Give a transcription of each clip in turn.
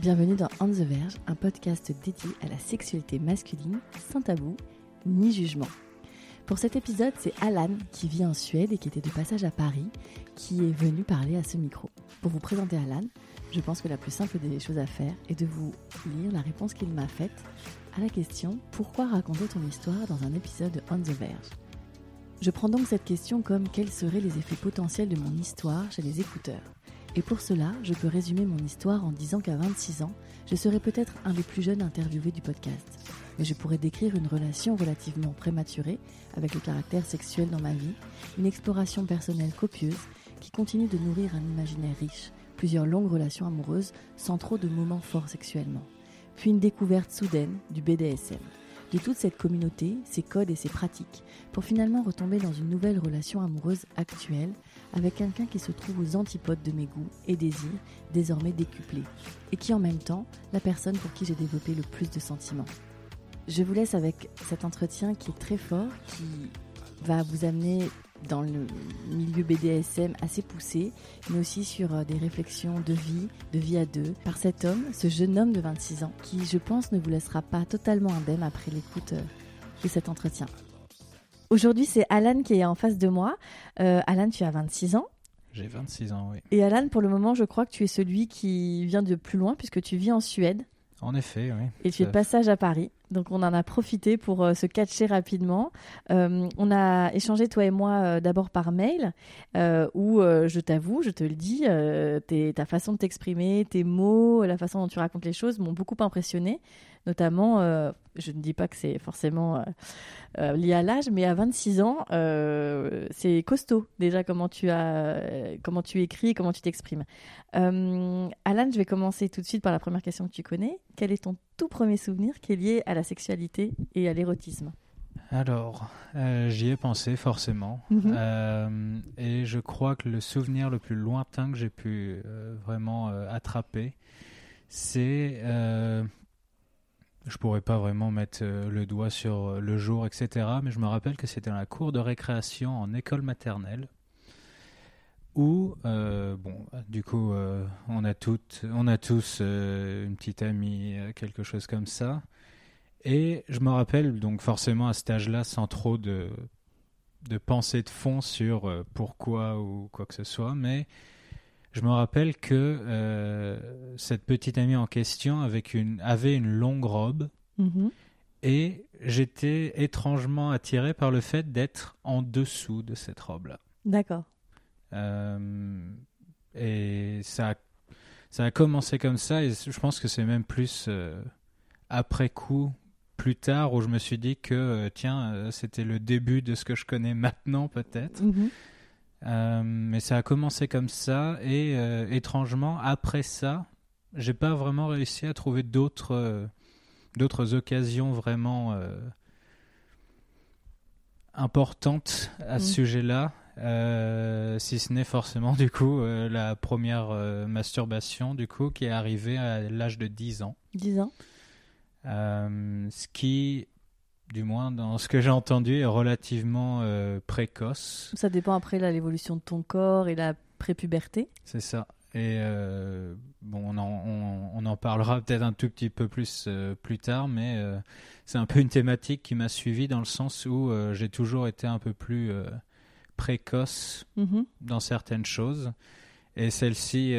Bienvenue dans On the Verge, un podcast dédié à la sexualité masculine, sans tabou ni jugement. Pour cet épisode, c'est Alan qui vit en Suède et qui était de passage à Paris, qui est venu parler à ce micro. Pour vous présenter Alan, je pense que la plus simple des choses à faire est de vous lire la réponse qu'il m'a faite à la question Pourquoi raconter ton histoire dans un épisode de On the Verge? Je prends donc cette question comme quels seraient les effets potentiels de mon histoire chez les écouteurs. Et pour cela, je peux résumer mon histoire en disant qu'à 26 ans, je serais peut-être un des plus jeunes interviewés du podcast. Mais je pourrais décrire une relation relativement prématurée avec le caractère sexuel dans ma vie, une exploration personnelle copieuse qui continue de nourrir un imaginaire riche, plusieurs longues relations amoureuses sans trop de moments forts sexuellement. Puis une découverte soudaine du BDSM, de toute cette communauté, ses codes et ses pratiques, pour finalement retomber dans une nouvelle relation amoureuse actuelle avec quelqu'un qui se trouve aux antipodes de mes goûts et désirs, désormais décuplés, et qui en même temps, la personne pour qui j'ai développé le plus de sentiments. Je vous laisse avec cet entretien qui est très fort, qui va vous amener dans le milieu BDSM assez poussé, mais aussi sur euh, des réflexions de vie, de vie à deux, par cet homme, ce jeune homme de 26 ans, qui je pense ne vous laissera pas totalement indemne après l'écoute euh, de cet entretien. Aujourd'hui, c'est Alan qui est en face de moi. Euh, Alan, tu as 26 ans. J'ai 26 ans, oui. Et Alan, pour le moment, je crois que tu es celui qui vient de plus loin, puisque tu vis en Suède. En effet, oui. Et tu es de passage à Paris. Donc on en a profité pour euh, se catcher rapidement. Euh, on a échangé toi et moi euh, d'abord par mail, où je t'avoue, je te le dis, ta façon de t'exprimer, tes mots, la façon dont tu racontes les choses m'ont beaucoup impressionné. Notamment, je ne dis pas que c'est forcément lié à l'âge, mais à 26 ans, c'est costaud déjà comment tu as, comment tu écris, comment tu t'exprimes. Alan, je vais commencer tout de suite par la première question que tu connais. Quel est ton tout premier souvenir qui est lié à la sexualité et à l'érotisme? Alors, euh, j'y ai pensé forcément. Mhm. Euh, et je crois que le souvenir le plus lointain que j'ai pu euh, vraiment attraper, c'est... je pourrais pas vraiment mettre le doigt sur le jour, etc. Mais je me rappelle que c'était dans la cour de récréation en école maternelle. Où, bon, du coup, on, a toutes, on a tous une petite amie, quelque chose comme ça. Et je me rappelle donc forcément à cet âge-là, sans trop de, de pensée de fond sur euh, pourquoi ou quoi que ce soit, mais je me rappelle que euh, cette petite amie en question avec une, avait une longue robe mm-hmm. et j'étais étrangement attiré par le fait d'être en dessous de cette robe-là. D'accord. Euh, et ça a, ça a commencé comme ça et je pense que c'est même plus après coup plus tard où je me suis dit que, euh, tiens, euh, c'était le début de ce que je connais maintenant peut-être. Mhm. Euh, mais ça a commencé comme ça et étrangement, après ça, j'ai pas vraiment réussi à trouver d'autres d'autres occasions vraiment importantes à ce mhm. sujet-là. si ce n'est forcément du coup la première masturbation du coup qui est arrivée à l'âge de 10 ans. 10 ans euh, ce qui, du moins dans ce que j'ai entendu, est relativement euh, précoce. Ça dépend après l'évolution de ton corps et la prépuberté. C'est ça. Et euh, bon, on en, on, en parlera peut-être un tout petit peu plus plus tard, mais c'est un peu une thématique qui m'a suivi dans le sens où j'ai toujours été un peu plus précoce mm-hmm. dans certaines choses. Et celle-ci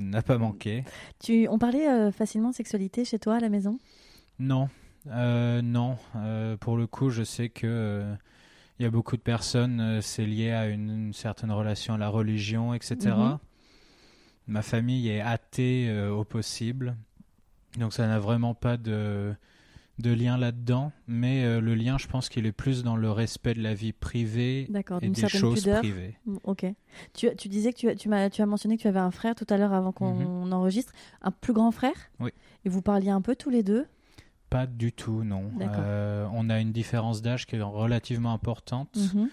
n'a pas manqué. Tu, on parlait facilement de sexualité chez toi à la maison? Non, euh, non. Euh, pour le coup, je sais que euh, il y a beaucoup de personnes, c'est lié à une, certaine relation à la religion, etc. Mhm. Ma famille est athée au possible, donc ça n'a vraiment pas de de lien là-dedans, mais euh, le lien, je pense qu'il est plus dans le respect de la vie privée D'accord, et des choses pudeur. privées. Ok. Tu, tu disais que tu, as- tu, m'as, tu as mentionné que tu avais un frère tout à l'heure avant qu'on enregistre. Un plus grand frère? Oui. Et vous parliez un peu tous les deux? Pas du tout, non. Euh, on a une différence d'âge qui est relativement importante, Mhm.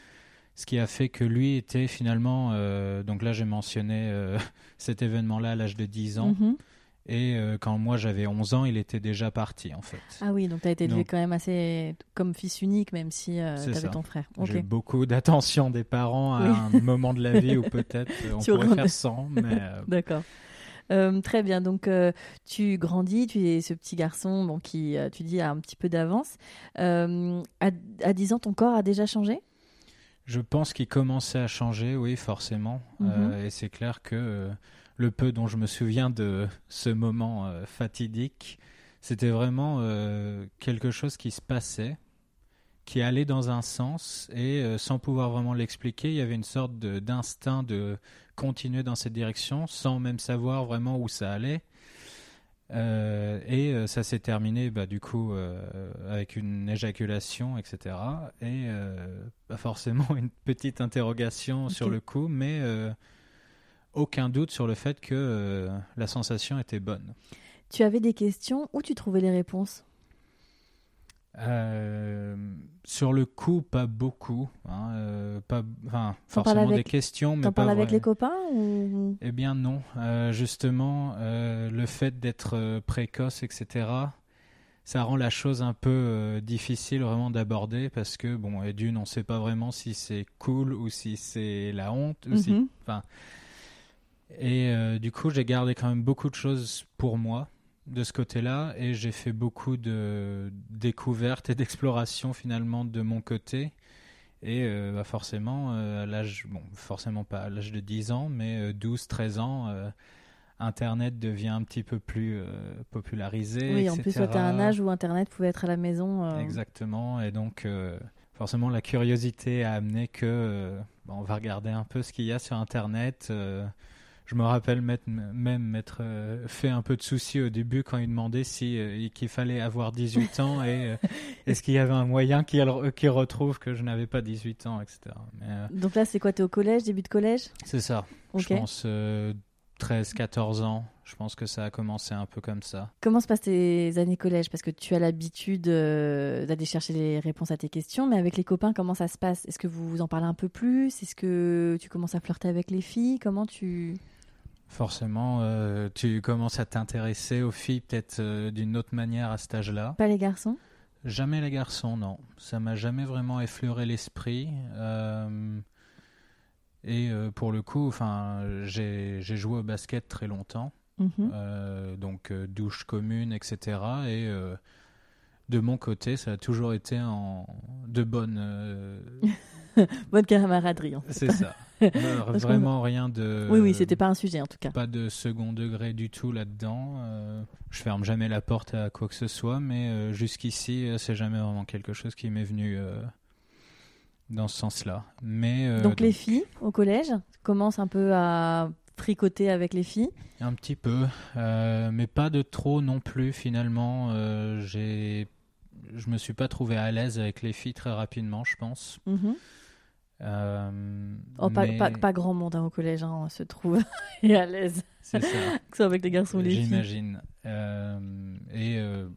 ce qui a fait que lui était finalement, euh, donc là j'ai mentionné euh, cet événement-là à l'âge de 10 ans, Mhm. et quand moi j'avais 11 ans, il était déjà parti en fait. Ah oui, donc tu as été élevé Donc- quand même assez comme fils unique, même si tu C'est avais ça. ton frère. J'ai beaucoup d'attention des parents à Oui. un moment de la vie où peut-être on pourrait faire sans, mais D'accord. Euh, très bien. Donc, euh, tu grandis, tu es ce petit garçon bon, qui, euh, tu dis, a un petit peu d'avance. Euh, à, à 10 ans, ton corps a déjà changé? Je pense qu'il commençait à changer, oui, forcément. Mhm. Et c'est clair que le peu dont je me souviens de ce moment fatidique, c'était vraiment quelque chose qui se passait, qui allait dans un sens, et euh, sans pouvoir vraiment l'expliquer, il y avait une sorte de- d'instinct de continuer dans cette direction, sans même savoir vraiment où ça allait. Euh, et euh, ça s'est terminé bah, du coup euh, avec une éjaculation, etc. Et bah, forcément une petite interrogation sur le coup, mais aucun doute sur le fait que la sensation était bonne. Tu avais des questions où tu trouvais les réponses? Euh, sur le coup, pas beaucoup. hein, euh, pas, enfin, forcément avec- des questions, mais T'en parles avec les copains ou... Eh bien non, Euh, justement, le fait d'être précoce, etc., ça rend la chose un peu difficile vraiment d'aborder parce que, bon, et d'une, on ne sait pas vraiment si c'est cool ou si c'est la honte. Ou si- Mhm. Et du coup, j'ai gardé quand même beaucoup de choses pour moi de ce côté-là et j'ai fait beaucoup de découvertes et d'explorations finalement de mon côté. Et euh, bah, forcément, euh, à l'âge, bon, forcément pas à l'âge de 10 ans, mais 12-13 ans, euh, Internet devient un petit peu plus popularisé. Oui, en plus, tu as un âge où Internet pouvait être à la maison. Exactement. Et donc, forcément, la curiosité a amené que bon, on va regarder un peu ce qu'il y a sur Internet. Je me rappelle m'être- même m'être euh, fait un peu de soucis au début quand il demandait si euh, qu'il fallait avoir 18 ans et euh, est-ce qu'il y avait un moyen qu'il retrouve que je n'avais pas 18 ans, etc. Mais Donc là, c'est quoi Tu es au collège, début de collège? C'est ça. Je pense euh, 13-14 ans. Je pense que ça a commencé un peu comme ça. Comment se passent tes années collège? Parce que tu as l'habitude euh, d'aller chercher les réponses à tes questions, mais avec les copains, comment ça se passe? Est-ce que vous vous en parlez un peu plus? Est-ce que tu commences à flirter avec les filles? Comment tu... Forcément, euh, tu commences à t'intéresser aux filles peut-être euh, d'une autre manière à cet âge-là. Pas les garçons? Jamais les garçons, non. Ça m'a jamais vraiment effleuré l'esprit. Euh, et pour le coup, enfin, j'ai joué au basket très longtemps, Mhm. donc douche commune, etc. Et de mon côté, ça a toujours été en de bonnes. euh, Bonne camaraderie. c'est ça. Euh, vraiment rien de. Oui, oui, c'était pas un sujet en tout cas. Pas de second degré du tout là-dedans. Euh, je ferme jamais la porte à quoi que ce soit, mais euh, jusqu'ici, c'est jamais vraiment quelque chose qui m'est venu dans ce sens-là. Mais donc les filles au collège commencent un peu à fricoter avec les filles? un petit peu, euh, mais pas de trop non plus. Finalement, euh, j'ai, je me suis pas trouvé à l'aise avec les filles très rapidement, je pense. Mhm. Euh, Oh, pas, mais pas, pas grand monde hein, au collège hein, se trouve et à l'aise, c'est ça. que ce soit avec les garçons ou les filles. J'imagine. Euh, et euh,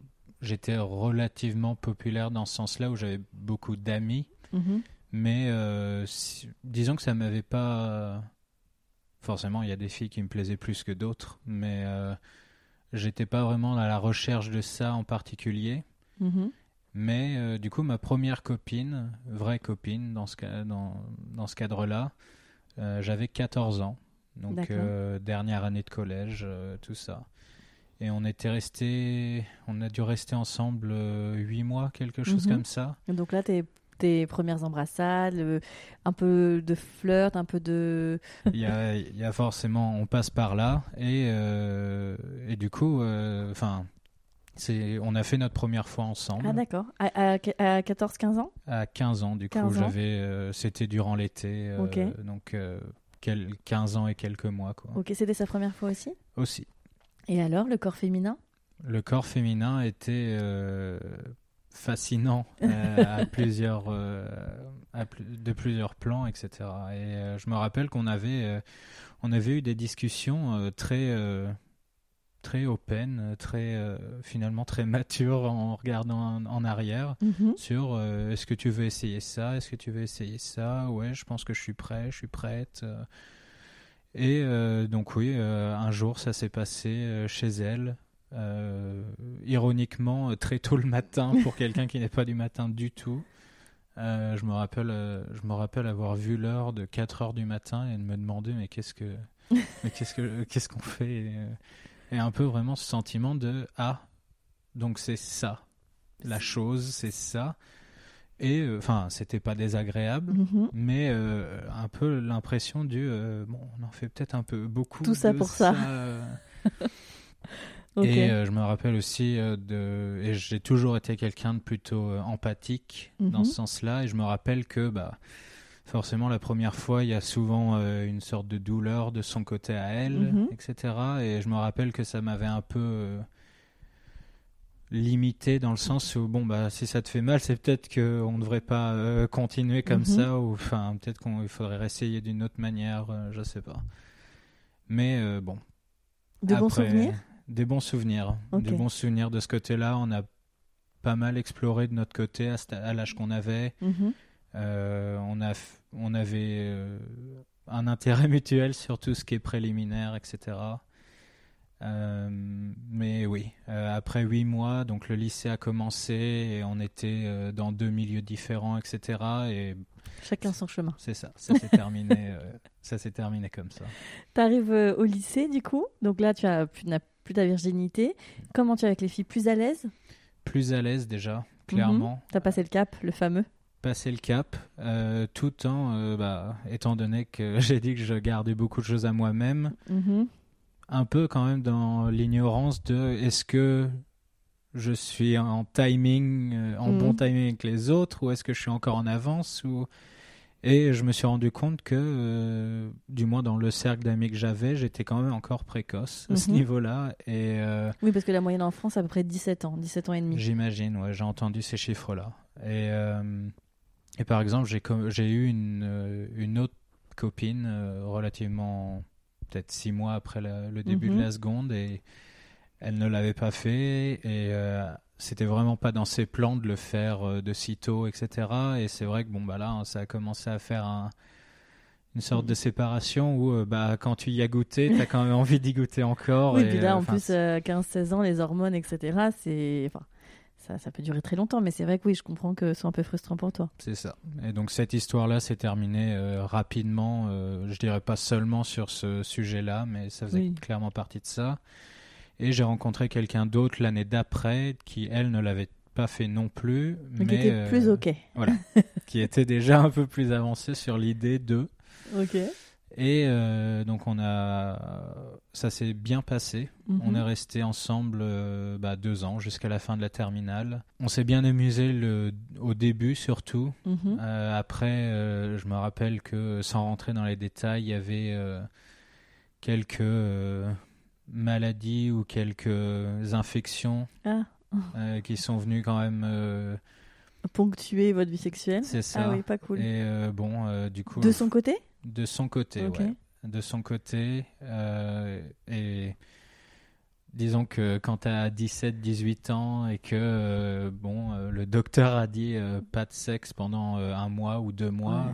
j'étais relativement populaire dans ce sens-là où j'avais beaucoup d'amis. Mhm. Mais si- disons que ça m'avait pas. Forcément, il y a des filles qui me plaisaient plus que d'autres, mais j'étais pas vraiment à la recherche de ça en particulier. Mhm. Mais euh, du coup, ma première copine, vraie copine dans ce, ca- dans, dans ce cadre-là, euh, j'avais 14 ans. Donc, euh, dernière année de collège, tout ça. Et on était resté, on a dû rester ensemble euh, 8 mois, quelque chose Mhm. comme ça. Et Donc là, tes, tes premières embrassades, un peu de flirt, un peu de... il y a, y a forcément, on passe par là, et, euh, et du coup, enfin, on a fait notre première fois ensemble Ah d'accord. À, à, à 14-15 ans? À 15 ans. Du coup, 15 ans. j'avais, euh, c'était durant l'été, euh, donc euh, quel- 15 ans et quelques mois, quoi. Ok, c'était sa première fois aussi? Aussi. Et alors, le corps féminin? Le corps féminin était fascinant à plusieurs, de plusieurs plans, etc. Et je me rappelle qu'on avait, on avait eu des discussions très très open, très euh, finalement très mature en regardant en, arrière mhm. sur euh, est-ce que tu veux essayer ça, est-ce que tu veux essayer ça, ouais, je pense que je suis prêt, je suis prête. Euh. Et donc oui, un jour ça s'est passé chez elle, ironiquement très tôt le matin pour quelqu'un qui n'est pas du matin du tout. je me rappelle, je me rappelle avoir vu l'heure de 4 heures du matin et de me demander mais qu'est-ce que, qu'est-ce que, qu'est-ce qu'on fait et un peu vraiment ce sentiment de ah, donc c'est ça, la chose, c'est ça. Et euh, enfin, c'était pas désagréable, mhm. mais euh, un peu l'impression du euh, bon, on en fait peut-être un peu beaucoup. Tout ça pour ça. Et je me rappelle aussi de. Et j'ai toujours été quelqu'un de plutôt empathique dans mhm. ce sens-là. Et je me rappelle que bah, forcément la première fois, il y a souvent euh, une sorte de douleur de son côté à elle, mhm. etc. Et je me rappelle que ça m'avait un peu euh, limité dans le sens où bon bah si ça te fait mal, c'est peut-être qu'on ne devrait pas euh, continuer comme mhm. ça ou enfin peut-être qu'il faudrait essayer d'une autre manière, je sais pas. Mais bon. De bons souvenirs? Des bons souvenirs, des bons souvenirs de ce côté-là. On a pas mal exploré de notre côté à, l'âge qu'on avait. Mhm. On, a, on avait euh, un intérêt mutuel sur tout ce qui est préliminaire, etc. Euh, mais oui, après huit mois, donc le lycée a commencé et on était dans deux milieux différents, etc. Et Chacun son chemin. C'est ça, ça s'est terminé, ça s'est terminé comme ça. Tu arrives au lycée du coup, donc là tu as plus, plus ta virginité. Comment tu es avec les filles? Plus à l'aise? Plus à l'aise déjà, clairement. Mhm. Tu as passé le cap, le fameux? Passer le cap, euh, tout en, euh, bah, étant donné que j'ai dit que je gardais beaucoup de choses à moi-même, mm-hmm. un peu quand même dans l'ignorance de est-ce que je suis en timing, euh, en bon mm-hmm. timing avec les autres, ou est-ce que je suis encore en avance ou... Et je me suis rendu compte que, du moins dans le cercle d'amis que j'avais, j'étais quand même encore précoce à ce mm-hmm. niveau-là. Et, oui, parce que la moyenne en France, c'est à peu près 17 ans, 17 ans et demi. J'imagine, ouais, j'ai entendu ces chiffres-là. Et et par exemple, j'ai eu une, euh, une autre copine euh, relativement peut-être six mois après le début de mhm. la seconde et elle ne l'avait pas fait et euh, c'était vraiment pas dans ses plans de le faire de sitôt, etc. Et c'est vrai que bon bah là, hein, ça a commencé à faire un, une sorte de séparation où bah quand tu y as goûté, tu as quand même envie d'y goûter encore. Oui, et puis là en plus 15-16 ans, les hormones, etc. C'est enfin ça, ça, peut durer très longtemps, mais c'est vrai que oui, je comprends que ce soit un peu frustrant pour toi. C'est ça. Et donc cette histoire-là s'est terminée euh, rapidement, euh, je dirais pas seulement sur ce sujet-là, mais ça faisait clairement partie de ça. Et j'ai rencontré quelqu'un d'autre l'année d'après qui, elle, ne l'avait pas fait non plus. Mais, qui était plus euh, OK. Voilà. qui était déjà un peu plus avancé sur l'idée de. Ok. Et euh, donc on a, ça s'est bien passé. Mhm. On est resté ensemble euh, bah, deux ans jusqu'à la fin de la terminale. On s'est bien amusé le, au début surtout. Mhm. Euh, après, je me rappelle que sans rentrer dans les détails, il y avait quelques maladies ou quelques infections ah. qui sont venues quand même ponctuer votre vie sexuelle. C'est ça. Ah oui, pas cool. Et bon, du coup. De son côté de son côté, ouais. De son côté. Euh, et disons que quand tu as 17, 18 ans et que euh, bon, euh, le docteur a dit pas de sexe pendant un mois ou deux mois.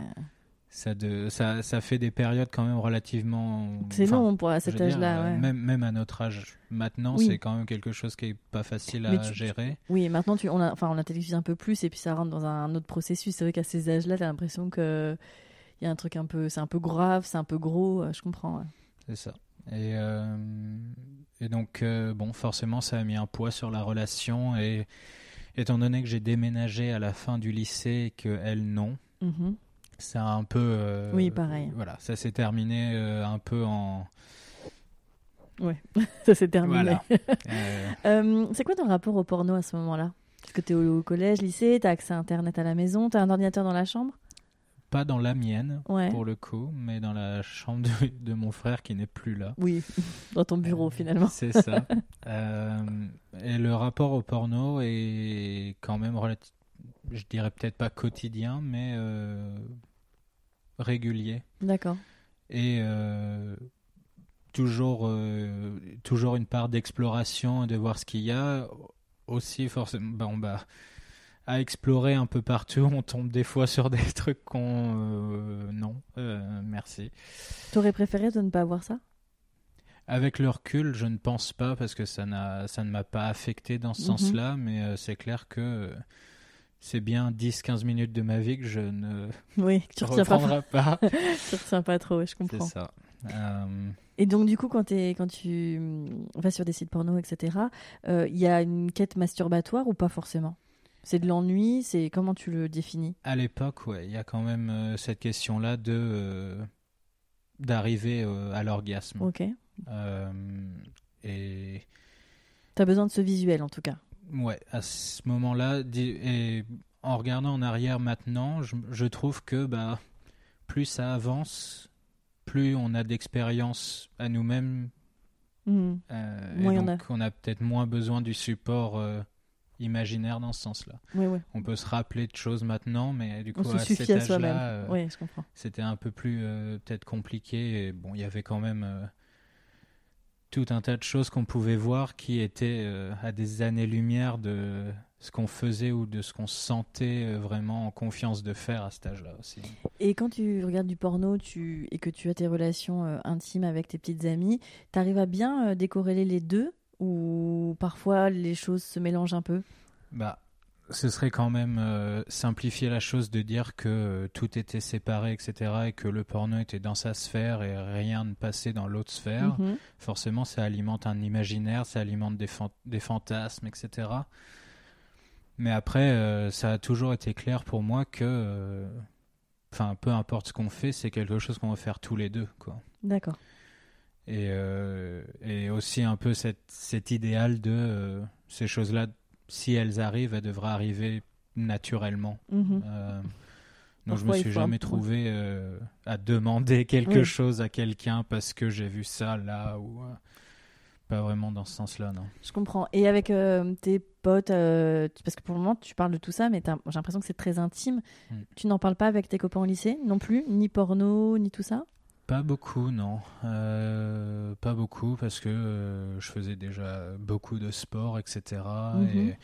Ça, de, ça, ça, fait des périodes quand même relativement. C'est long pour à cet âge-là. Même, même à notre âge maintenant, c'est quand même quelque chose qui est pas facile à gérer. Oui, maintenant tu, on, a, enfin, on intellectualise un peu plus et puis ça rentre dans un autre processus. C'est vrai qu'à ces âges-là, tu as l'impression que il y a un truc un peu, c'est un peu grave, c'est un peu gros, euh, je comprends. C'est ça. Et, euh, et donc, euh, bon, forcément, ça a mis un poids sur la relation. Et étant donné que j'ai déménagé à la fin du lycée et qu'elle non, mm-hmm. ça a un peu. oui, pareil. Voilà, ça s'est terminé un peu en. Ouais, ça s'est terminé. c'est quoi ton rapport au porno à ce moment-là? Parce que tu es au collège, lycée, tu as accès à Internet à la maison, tu as un ordinateur dans la chambre? Pas dans la mienne, Ouais. pour le coup, mais dans la chambre de, de mon frère qui n'est plus là. Oui, dans ton bureau Euh, finalement. C'est ça. Euh, et le rapport au porno est quand même je dirais peut-être pas quotidien, mais euh, régulier. D'accord. Et toujours, toujours une part d'exploration et de voir ce qu'il y a. Aussi, forcément, bon, bah, à explorer un peu partout, on tombe des fois sur des trucs qu'on. euh, non, euh, merci. T'aurais préféré de ne pas avoir ça? Avec le recul, je ne pense pas parce que ça, n'a, ça ne m'a pas affecté dans ce Mhm. sens-là, mais euh, c'est clair que c'est bien 10-15 minutes de ma vie que je ne Oui, tu retiens pas, reprendrai pas. tu retiens pas trop, je c'est comprends. ça. Euh, Et donc, du coup, quand, quand tu vas sur des sites porno, etc., il y a une quête masturbatoire ou pas forcément? C'est de l'ennui C'est comment tu le définis? À l'époque, ouais, il y a quand même euh, cette question-là de euh, d'arriver euh, à l'orgasme. Ok. Et T'as besoin de ce visuel, en tout cas. ouais, à ce moment-là, et en regardant en arrière maintenant, je, je trouve que bah plus ça avance, plus on a d'expérience à nous-mêmes. Et en donc on a peut-être moins besoin du support imaginaire dans ce sens-là. Oui, oui. On peut se rappeler de choses maintenant, mais du coup On se à suffit cet à soi-même. âge-là, euh, Oui, c'était un peu plus euh, peut-être compliqué. Et bon, il y avait quand même euh, tout un tas de choses qu'on pouvait voir qui étaient à des années-lumière de ce qu'on faisait ou de ce qu'on se sentait vraiment en confiance de faire à cet âge-là aussi. Et quand tu regardes du porno tu... et que tu as tes relations intimes avec tes petites amies, t'arrives à bien décorréler les deux ou parfois les choses se mélangent un peu Bah, ce serait quand même euh, simplifier la chose de dire que euh, tout était séparé, etc., et que le porno était dans sa sphère et rien ne passait dans l'autre sphère. Mhm. forcément ça alimente un imaginaire, ça alimente des, fan- des fantasmes, etc. Mais après, euh, ça a toujours été clair pour moi que, enfin, peu importe ce qu'on fait, c'est quelque chose qu'on va faire tous les deux, quoi. D'accord. Et, euh, et aussi un peu cette, cet idéal de euh, ces choses-là, si elles arrivent, elles devraient arriver naturellement. Mhm. Euh, donc je me suis jamais trouvé à demander quelque Oui. chose à quelqu'un parce que j'ai vu ça là ou pas vraiment dans ce sens-là, non. Je comprends. Et avec tes potes, parce que pour le moment tu parles de tout ça, mais j'ai l'impression que c'est très intime. Mm. Tu n'en parles pas avec tes copains au lycée non plus Ni porno, ni tout ça? Pas beaucoup, non. Euh, pas beaucoup parce que euh, je faisais déjà beaucoup de sport, etc. Mhm. Et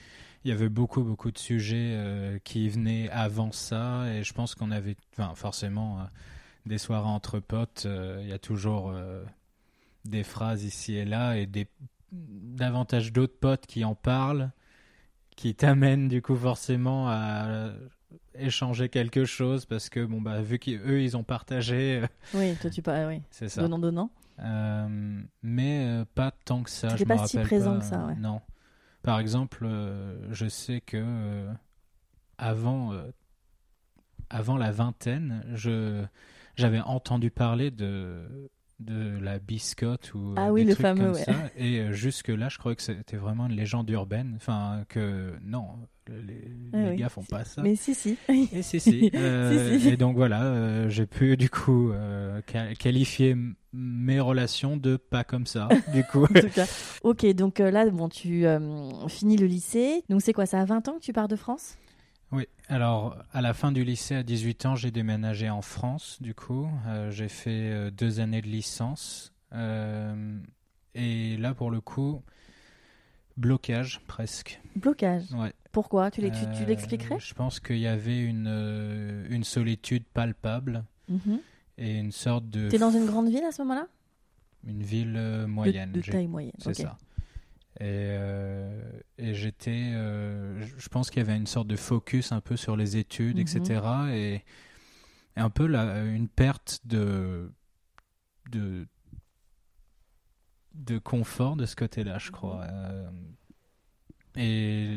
il y avait beaucoup, beaucoup de sujets euh, qui venaient avant ça. Et je pense qu'on avait, enfin, forcément, des soirées entre potes, il y a toujours des phrases ici et là et des davantage d'autres potes qui en parlent, qui t'amènent du coup forcément à échanger quelque chose parce que bon bah vu qu'eux ils ont partagé euh, Oui, toi tu parles, oui. c'est ça Donnant, donnant. euh, mais euh, pas tant que ça. Me pas si présent pas, que ça, ouais. Non. Par exemple, je sais que avant, avant la vingtaine, je j'avais entendu parler de de la biscotte ou Ah oui, des le trucs fameux, comme ouais. ça. Et jusque là, je croyais que c'était vraiment une légende urbaine. Enfin, que non, les, Ah les oui. gars font pas ça. Mais si, si. Et si, si. Euh, Si, si. Et donc voilà, euh, j'ai pu du coup euh, qua- qualifier mes relations de pas comme ça. Du coup, en tout cas. Ok, donc là, bon, tu finis le lycée. Donc c'est quoi, ça à 20 ans que tu pars de France? Oui. Alors, à la fin du lycée, à 18 ans, j'ai déménagé en France. Du coup, j'ai fait deux années de licence. Et là, pour le coup, blocage presque. Blocage. Ouais. Pourquoi? Tu Euh, l'expliquerais? Je pense qu'il y avait une, euh, une solitude palpable Mhm. et une sorte de T'es dans une grande ville à ce moment-là? Une ville euh, moyenne. De, taille moyenne. C'est ça. Et, euh, et j'étais, je- pense qu'il y avait une sorte de focus un peu sur les études, Mhm. etc. Et, et un peu la, une perte de, de, de confort de ce côté-là, je crois. Euh, et,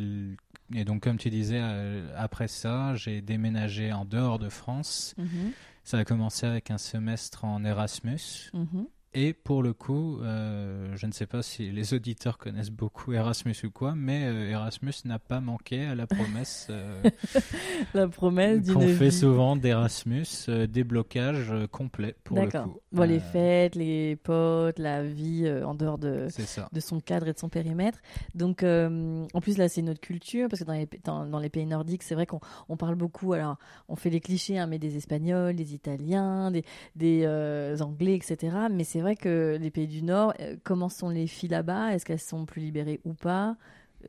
et donc, comme tu disais, euh, après ça, j'ai déménagé en dehors de France. Mhm. Ça a commencé avec un semestre en Erasmus. Mhm. Et pour le coup, euh, je ne sais pas si les auditeurs connaissent beaucoup Erasmus ou quoi, mais Erasmus n'a pas manqué à la promesse. la promesse qu'on fait souvent d'Erasmus, des blocages complets pour le coup. Bon, les fêtes, les potes, la vie en dehors de, de son cadre et de son périmètre. Donc, en plus, là, c'est notre culture, parce que dans les, dans, les pays nordiques, c'est vrai qu'on on parle beaucoup, alors on fait les clichés, hein, mais des Espagnols, des Italiens, des, des Anglais, etc. Mais c'est vrai que les pays du Nord, euh, comment sont les filles là-bas? Est-ce qu'elles sont plus libérées ou pas?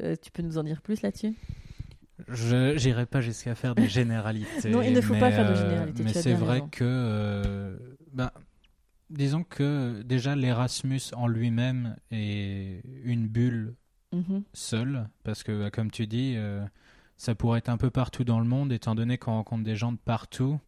Euh, Tu peux nous en dire plus là-dessus? Je n'irai pas jusqu'à faire des généralités. non, il ne faut pas faire de euh, généralités. mais c'est vrai que, bah, disons que déjà l'Erasmus en lui-même est une bulle mhm. seule, parce que, bah, comme tu dis, ça pourrait être un peu partout dans le monde, étant donné qu'on rencontre des gens de partout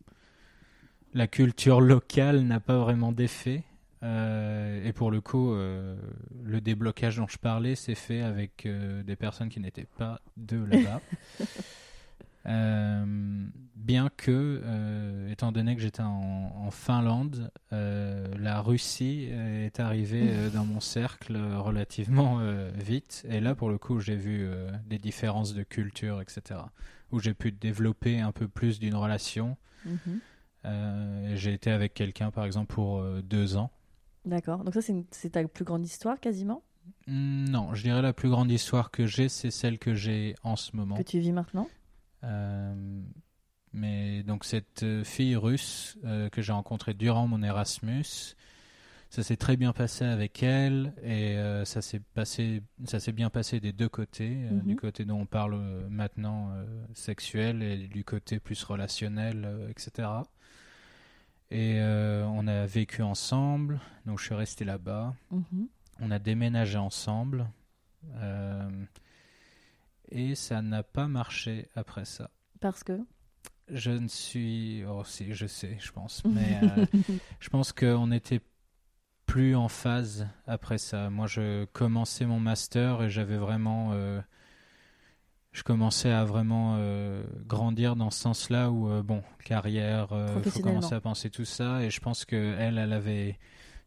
la culture locale n'a pas vraiment d'effet. Euh, et pour le coup, euh, le déblocage dont je parlais s'est fait avec euh, des personnes qui n'étaient pas de là-bas. bien que, étant donné que j'étais en, Finlande, la Russie est arrivée dans mon cercle relativement vite. Et là, pour le coup, j'ai vu des différences de culture, etc. Où j'ai pu développer un peu plus d'une relation. Mhm. J'ai été avec quelqu'un, par exemple, pour deux ans. D'accord. Donc ça, c'est ta plus grande histoire, quasiment? Hmm, Non, je dirais la plus grande histoire que j'ai, c'est celle que j'ai en ce moment. Que tu vis maintenant? Euh, Mais donc cette fille russe que j'ai rencontrée durant mon Erasmus, ça s'est très bien passé avec elle et ça s'est passé, ça s'est bien passé des deux côtés, mhm. du côté dont on parle maintenant sexuel et du côté plus relationnel, etc. Et euh, on a vécu ensemble, donc je suis resté là-bas. Mhm. On a déménagé ensemble. Euh, et ça n'a pas marché après ça. Parce que? Je ne suis. Oh, si, je sais, je pense. Mais euh, je pense qu'on n'était plus en phase après ça. Moi, je commençais mon master et j'avais vraiment je commençais à vraiment euh, grandir dans ce sens-là où euh, bon carrière il euh, faut commencer à penser tout ça. Et je pense que elle elle avait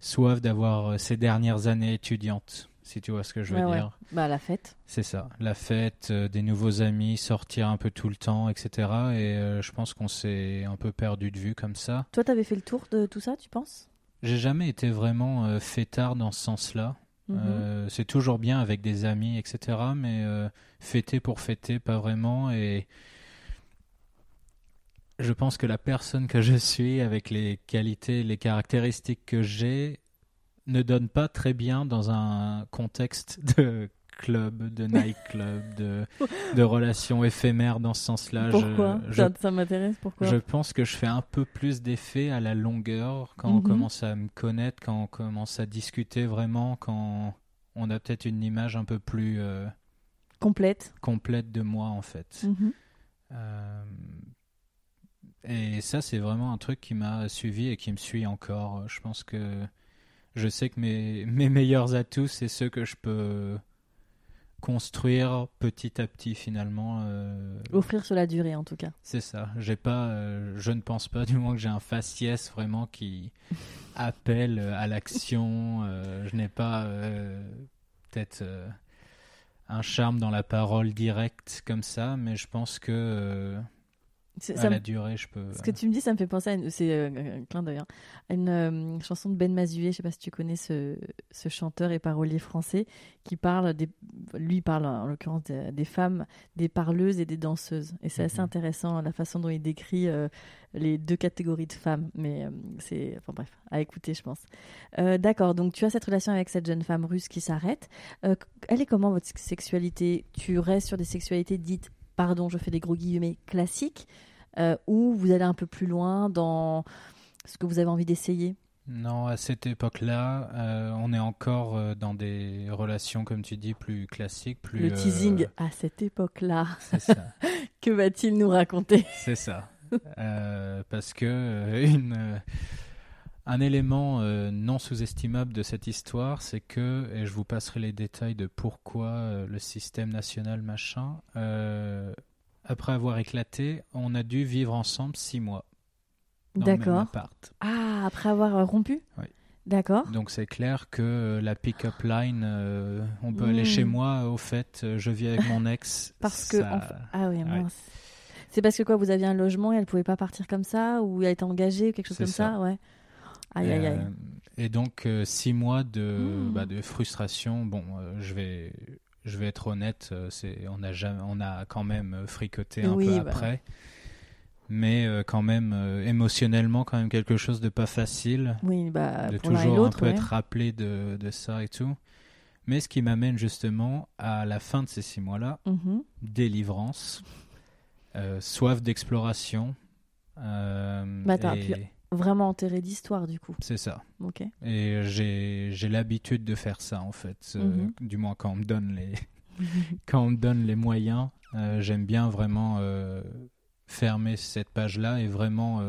soif d'avoir ses dernières années étudiantes si tu vois ce que je veux dire. Bah la fête. C'est ça. La fête des nouveaux amis sortir un peu tout le temps etc et je pense qu'on s'est un peu perdu de vue comme ça. Toi t'avais fait le tour de tout ça tu penses? J'ai jamais été vraiment fêtard dans ce sens-là Mhm. Euh, c'est toujours bien avec des amis, etc. Mais euh, fêter pour fêter, pas vraiment. Et je pense que la personne que je suis, avec les qualités, les caractéristiques que j'ai, ne donne pas très bien dans un contexte de club, de nightclub, de, de relations éphémères dans ce sens-là. Pourquoi Ça, m'intéresse, pourquoi Je pense que je fais un peu plus d'effet à la longueur quand on mhm. commence à me connaître, quand on commence à discuter vraiment, quand on a peut-être une image un peu plus... Euh, complète. Complète de moi, en fait. Mhm. Euh, et ça, c'est vraiment un truc qui m'a suivi et qui me suit encore. Je pense que je sais que mes, mes meilleurs atouts, c'est ceux que je peux construire petit à petit finalement. Euh, Offrir sur la durée en tout cas. C'est ça. J'ai pas, euh, je ne pense pas du moins que j'ai un faciès vraiment qui appelle à l'action. Euh, je n'ai pas peut-être un charme dans la parole directe comme ça, mais je pense que à la durée, je peux. Ce que tu me dis, ça me fait penser à une, c'est euh, un clin d'œil, hein, une euh, chanson de Ben Mazué. Je sais pas si tu connais ce, ce chanteur et parolier français qui parle des, lui parle en l'occurrence des, femmes, des parleuses et des danseuses. Et c'est assez mhm. intéressant la façon dont il décrit euh, les deux catégories de femmes. Mais c'est, enfin bref, à écouter, je pense. d'accord. Donc tu as cette relation avec cette jeune femme russe qui s'arrête. elle est comment votre sexualité? Tu restes sur des sexualités dites pardon, je fais des gros guillemets, classiques, euh, ou vous allez un peu plus loin dans ce que vous avez envie d'essayer? Non, à cette époque-là, euh, on est encore euh, dans des relations, comme tu dis, plus classiques, plus. Le teasing à cette époque-là. C'est ça. que va-t-il nous raconter? C'est ça. parce que une, un élément non sous-estimable de cette histoire, c'est que, et je vous passerai les détails de pourquoi le système national machin, après avoir éclaté, on a dû vivre ensemble six mois. D'accord. Ah, après avoir euh, rompu Oui. D'accord. Donc c'est clair que la pick-up line, euh, on peut aller chez Mm. moi, au fait, euh, je vis avec mon ex. Parce que. ça- Ah oui, ouais. C'est parce que quoi, vous aviez un logement et elle pouvait pas partir comme ça Ou elle était engagée ou quelque chose comme ça, ça. Ouais. Aïe, aïe, aïe. Euh, et donc euh, six mois de, Mm. bah, de frustration. Bon, euh, je vais, je vais être honnête, c'est, on a jamais, on a quand même fricoté un Oui, peu bah. après, mais euh, quand même euh, émotionnellement quand même quelque chose de pas facile, Oui, bah, de toujours un peu ouais. être rappelé de, de ça et tout. Mais ce qui m'amène justement à la fin de ces six mois-là, Mhm. délivrance, euh, soif d'exploration. Bah, t'as et- pu- Vraiment enterré d'histoire, du coup. C'est ça. Ok. Et j'ai j'ai l'habitude de faire ça en fait. Euh, Mhm. Du moins quand on me donne les quand on me donne les moyens, euh, j'aime bien vraiment euh, fermer cette page-là et vraiment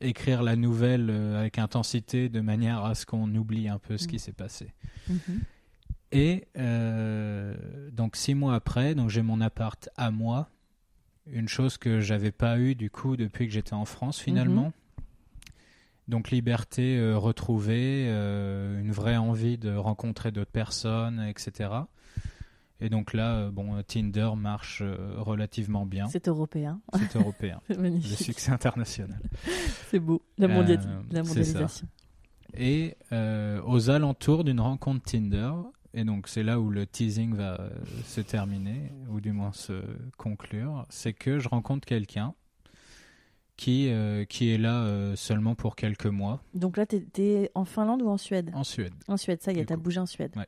écrire la nouvelle avec intensité de manière à ce qu'on oublie un peu ce qui Mhm. s'est passé. Mhm. Et donc six mois après, donc j'ai mon appart à moi, une chose que j'avais pas eu du coup depuis que j'étais en France finalement. Donc liberté euh, retrouvée, euh, une vraie envie de rencontrer d'autres personnes, etc. Et donc là, euh, bon, Tinder marche relativement bien. C'est européen. C'est européen. C'est Le magnifique. succès international. C'est beau. La, mondiali- la mondialisation. Et aux alentours d'une rencontre Tinder, et donc c'est là où le teasing va se terminer, ou du moins se conclure, c'est que je rencontre quelqu'un qui, euh, qui est là euh, seulement pour quelques mois Donc là, t'étais en Finlande ou en Suède? En Suède. En Suède, ça y est, t'as coup. bougé en Suède. Ouais.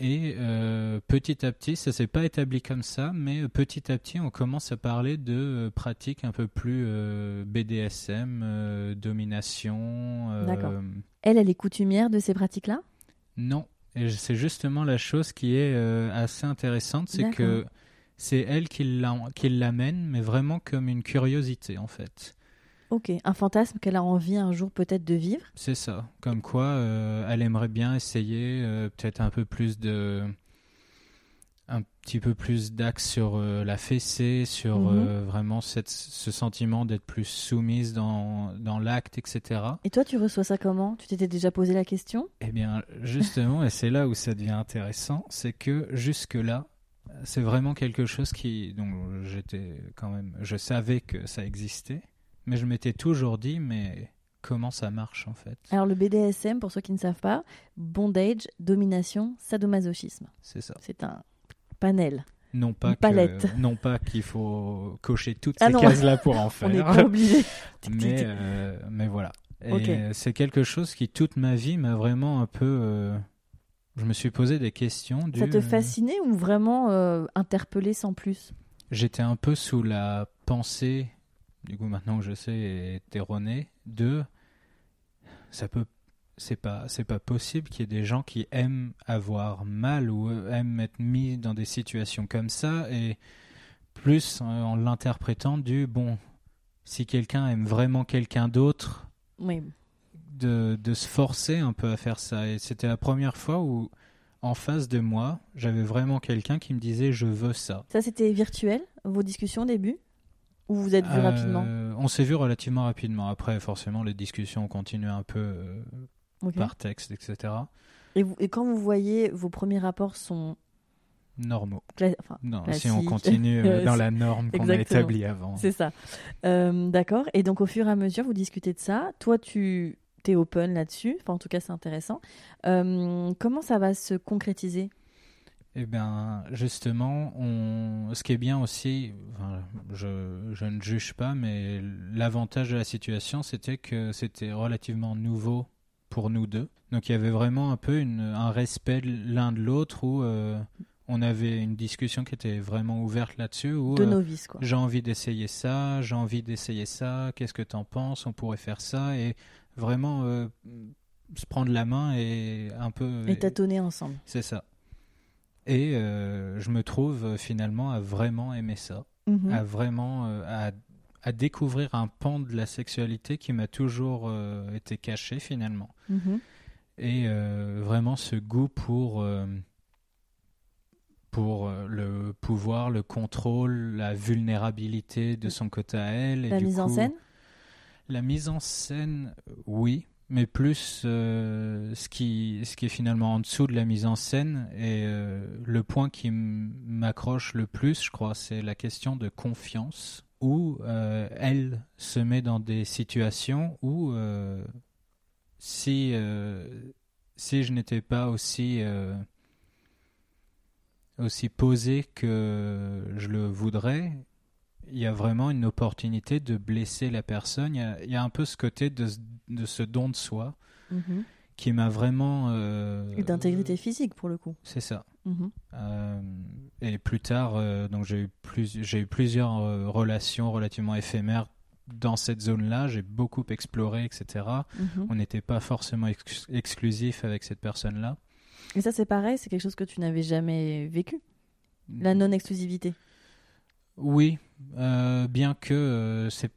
Et euh, petit à petit, ça s'est pas établi comme ça, mais petit à petit, on commence à parler de pratiques un peu plus BDSM, domination. D'accord. Elle, elle est coutumière de ces pratiques-là? Non, et c'est justement la chose qui est assez intéressante, c'est que. C'est elle qui l'a- qui l'amène, mais vraiment comme une curiosité en fait. Ok. Un fantasme qu'elle a envie un jour peut-être de vivre C'est ça. Comme quoi, euh, elle aimerait bien essayer euh, peut-être un peu plus de. un petit peu plus d'axe sur euh, la fessée, sur Mhm. vraiment cette, ce sentiment d'être plus soumise dans, dans l'acte, etc. Et toi, tu reçois ça comment? Tu t'étais déjà posé la question? Eh bien, justement, et c'est là où ça devient intéressant, c'est que jusque-là, c'est vraiment quelque chose qui. Donc, j'étais quand même. Je savais que ça existait, mais je m'étais toujours dit, mais comment ça marche en fait? Alors le BDSM, pour ceux qui ne savent pas, bondage, domination, sadomasochisme. C'est ça. C'est un panel. Non pas Une palette. que, non pas qu'il faut cocher toutes Ah ces non. cases-là pour en On n'est faire, pas obligé. mais euh, mais voilà. Et Ok. euh, c'est quelque chose qui toute ma vie m'a vraiment un peu. euh, je me suis posé des questions. Du, Ça te fascinait ou vraiment euh, interpellé sans plus? J'étais un peu sous la pensée, du coup maintenant que je sais est erronée, de ça peut c'est pas c'est pas possible qu'il y ait des gens qui aiment avoir mal ou euh, aiment être mis dans des situations comme ça et plus euh, en l'interprétant du bon si quelqu'un aime vraiment quelqu'un d'autre Oui. De, de se forcer un peu à faire ça. Et c'était la première fois où, en face de moi, j'avais vraiment quelqu'un qui me disait je veux ça. Ça, c'était virtuel, vos discussions au début? Ou vous êtes vu Euh, rapidement? On s'est vu relativement rapidement. Après, forcément, les discussions ont continué un peu euh, par texte, etc. et, vous- et quand vous voyez vos premiers rapports sont. Normaux. cla- Enfin, Non, si on continue euh, dans la norme qu'on a établie avant. c'est ça. Euh, D'accord. Et donc, au fur et à mesure, vous discutez de ça. Toi, tu es open là-dessus. Enfin, en tout cas, c'est intéressant. Euh, comment ça va se concrétiser? Eh bien, justement, on... ce qui est bien aussi, enfin, je, je ne juge pas, mais l'avantage de la situation, c'était que c'était relativement nouveau pour nous deux. Donc il y avait vraiment un peu une- un respect l'un de l'autre où euh, on avait une discussion qui était vraiment ouverte là-dessus. Où, De euh, novice, quoi. j'ai envie d'essayer ça, j'ai envie d'essayer ça, qu'est-ce que t'en penses, on pourrait faire ça, et vraiment euh, se prendre la main et un peu... Et tâtonner ensemble. C'est ça. Et euh, je me trouve euh, finalement à vraiment aimer ça, Mhm. à vraiment euh, à, à découvrir un pan de la sexualité qui m'a toujours euh, été caché finalement. Mhm. Et euh, vraiment ce goût pour euh, pour euh, le pouvoir, le contrôle, la vulnérabilité de son côté à elle. Et La du mise en scène La mise en scène, euh, oui. mais plus euh, ce, qui, est finalement en dessous de la mise en scène. Et euh, le point qui m'accroche le plus, je crois, c'est la question de confiance, où elle se met dans des situations où si, si je n'étais pas aussi, aussi posé que je le voudrais, il y a vraiment une opportunité de blesser la personne. Il y a, un peu ce côté de, de ce don de soi mhm. qui m'a vraiment... Euh, et d'intégrité physique pour le coup. C'est ça. Mhm. Euh, et plus tard, euh, donc j'ai eu, plus, eu plusieurs relations relativement éphémères dans cette zone-là. J'ai beaucoup exploré, etc. Mhm. On n'était pas forcément exclusif avec cette personne-là. Et ça, c'est pareil, c'est quelque chose que tu n'avais jamais vécu La non-exclusivité oui, euh, bien que euh, c'est.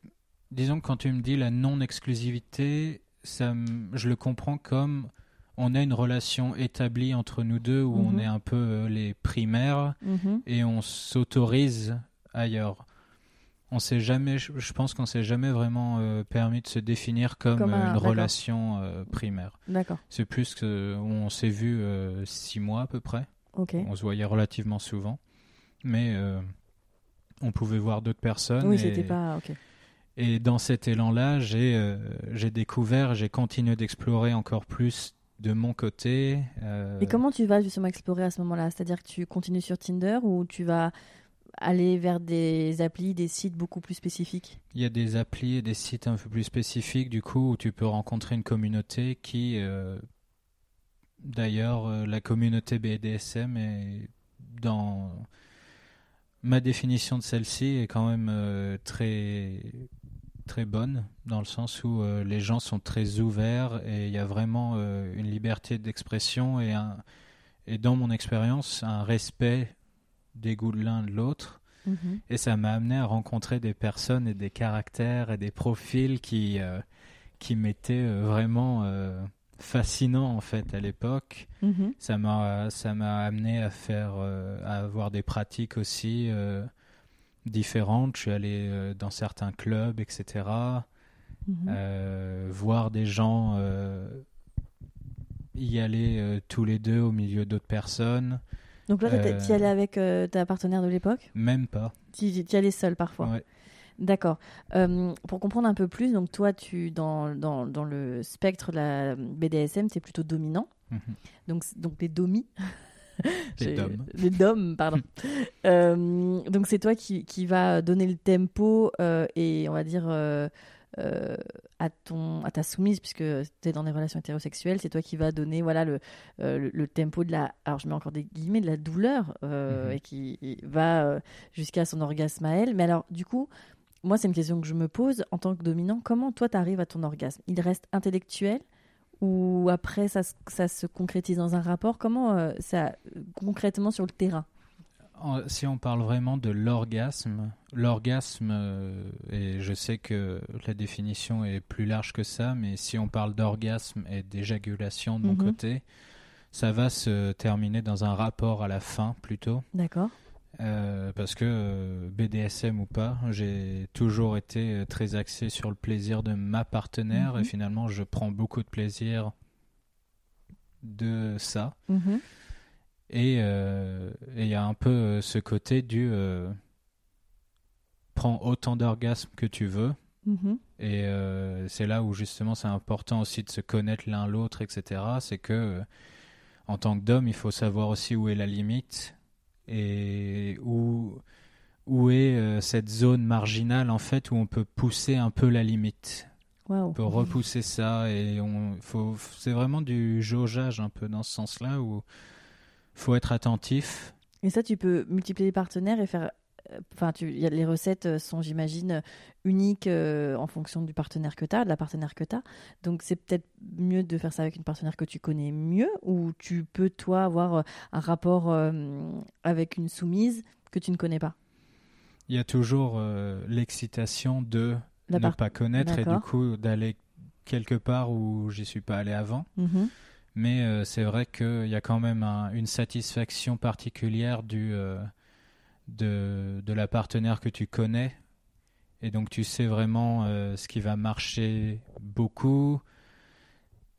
Disons que quand tu me dis la non-exclusivité, ça, je le comprends comme on a une relation établie entre nous deux où on mhm. est un peu euh, les primaires mhm. et on s'autorise ailleurs. On s'est jamais, je pense qu'on s'est jamais vraiment permis de se définir comme, une relation primaire. D'accord. C'est plus que on s'est vu six mois à peu près. On se voyait relativement souvent, mais on pouvait voir d'autres personnes. Oui, c'était pas. Et dans cet élan-là, j'ai euh, j'ai découvert, j'ai continué d'explorer encore plus de mon côté. Euh, Et comment tu vas justement explorer à ce moment-là? C'est-à-dire que tu continues sur Tinder ou tu vas aller vers des applis, des sites beaucoup plus spécifiques? Il y a des applis et des sites un peu plus spécifiques, du coup, où tu peux rencontrer une communauté qui, euh, d'ailleurs, la communauté BDSM est dans ma définition de celle-ci est quand même euh, très très bonne dans le sens où euh, les gens sont très ouverts et il y a vraiment euh, une liberté d'expression et un et dans mon expérience un respect des goûts de l'un de l'autre mhm. et ça m'a amené à rencontrer des personnes et des caractères et des profils qui qui m'étaient vraiment fascinant en fait à l'époque. Mhm. Ça m'a ça m'a amené à faire euh, à avoir des pratiques aussi euh, différentes. Je suis allé euh, dans certains clubs, etc. Mhm. voir des gens y aller tous les deux au milieu d'autres personnes. Donc là, tu y allais avec ta partenaire de l'époque? Même pas. Tu y allais seul parfois ouais. D'accord. Euh, pour comprendre un peu plus, donc toi, tu dans, dans, dans le spectre de la BDSM, c'est plutôt dominant. Mhm. Donc, donc les domis. les doms. Les doms, pardon. euh, donc c'est toi qui, qui va donner le tempo euh, et on va dire à, ton, à ta soumise, puisque tu es dans des relations hétérosexuelles, c'est toi qui va donner voilà, le, le, tempo de la, alors je mets encore des guillemets, de la douleur mhm. et qui va jusqu'à son orgasme à elle. Mais alors du coup, moi, c'est une question que je me pose en tant que dominant. Comment toi, tu arrives à ton orgasme? Il reste intellectuel ou après ça, ça, se concrétise dans un rapport? Comment euh, ça concrètement sur le terrain? Si on parle vraiment de l'orgasme, l'orgasme, euh, et je sais que la définition est plus large que ça, mais si on parle d'orgasme et d'éjaculation de mon mhm. côté, ça va se terminer dans un rapport à la fin plutôt. D'accord. Euh, parce que euh, BDSM ou pas, j'ai toujours été euh, très axé sur le plaisir de ma partenaire et mhm. finalement je prends beaucoup de plaisir de ça. Mhm. Et il y a un peu ce côté du prends autant d'orgasmes que tu veux. Mhm. Et c'est là où justement c'est important aussi de se connaître l'un l'autre, etc. C'est que en tant que d'homme, il faut savoir aussi où est la limite et où, où est euh, cette zone marginale en fait où on peut pousser un peu la limite. On peut repousser ça et on faut c'est vraiment du jaugeage un peu dans ce sens-là où faut être attentif. Et ça tu peux multiplier les partenaires et faire Enfin, tu, y a, les recettes euh, sont, j'imagine, uniques euh, en fonction du partenaire que tu as, de la partenaire que tu as. Donc, c'est peut-être mieux de faire ça avec une partenaire que tu connais mieux, ou tu peux, toi, avoir euh, un rapport avec une soumise que tu ne connais pas? Il y a toujours l'excitation de ne pas connaître et du coup d'aller quelque part où j'y suis pas allé avant. Mm-hmm. Mais c'est vrai qu'il y a quand même une satisfaction particulière du de, de la partenaire que tu connais. Et donc tu sais vraiment euh, ce qui va marcher beaucoup,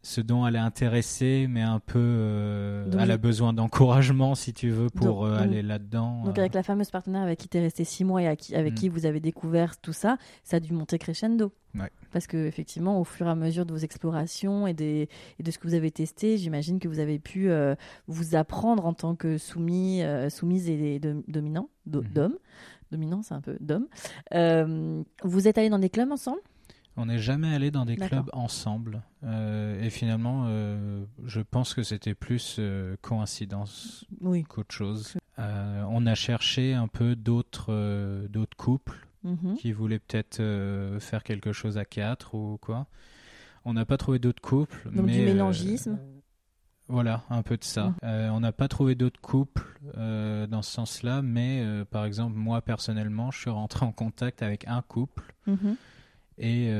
ce dont elle est intéressée, mais un peu, euh, Donc, elle a besoin d'encouragement, si tu veux, pour Donc- euh, aller là-dedans. Donc euh. avec la fameuse partenaire avec qui tu es resté six mois et qui- avec Mm. qui vous avez découvert tout ça, ça a dû monter crescendo. Ouais. Parce que effectivement, au fur et à mesure de vos explorations et, des, et de ce que vous avez testé, j'imagine que vous avez pu euh, vous apprendre en tant que soumis, euh, soumise et dom- dominant, do- Mhm. d'homme. Dominant, c'est un peu d'homme. Euh, vous êtes allés dans des clubs ensemble? On n'est jamais allé dans des clubs ensemble. Euh, et finalement, euh, je pense que c'était plus euh, coïncidence Oui. qu'autre chose. On a cherché un peu d'autres d'autres couples Mhm. qui voulaient peut-être euh, faire quelque chose à quatre ou quoi. On n'a pas trouvé d'autres couples. Donc mais, du euh, mélangisme. voilà, un peu de ça. Mhm. Euh, on n'a pas trouvé d'autres couples dans ce sens-là, mais par exemple, moi personnellement, je suis rentré en contact avec un couple Mhm. et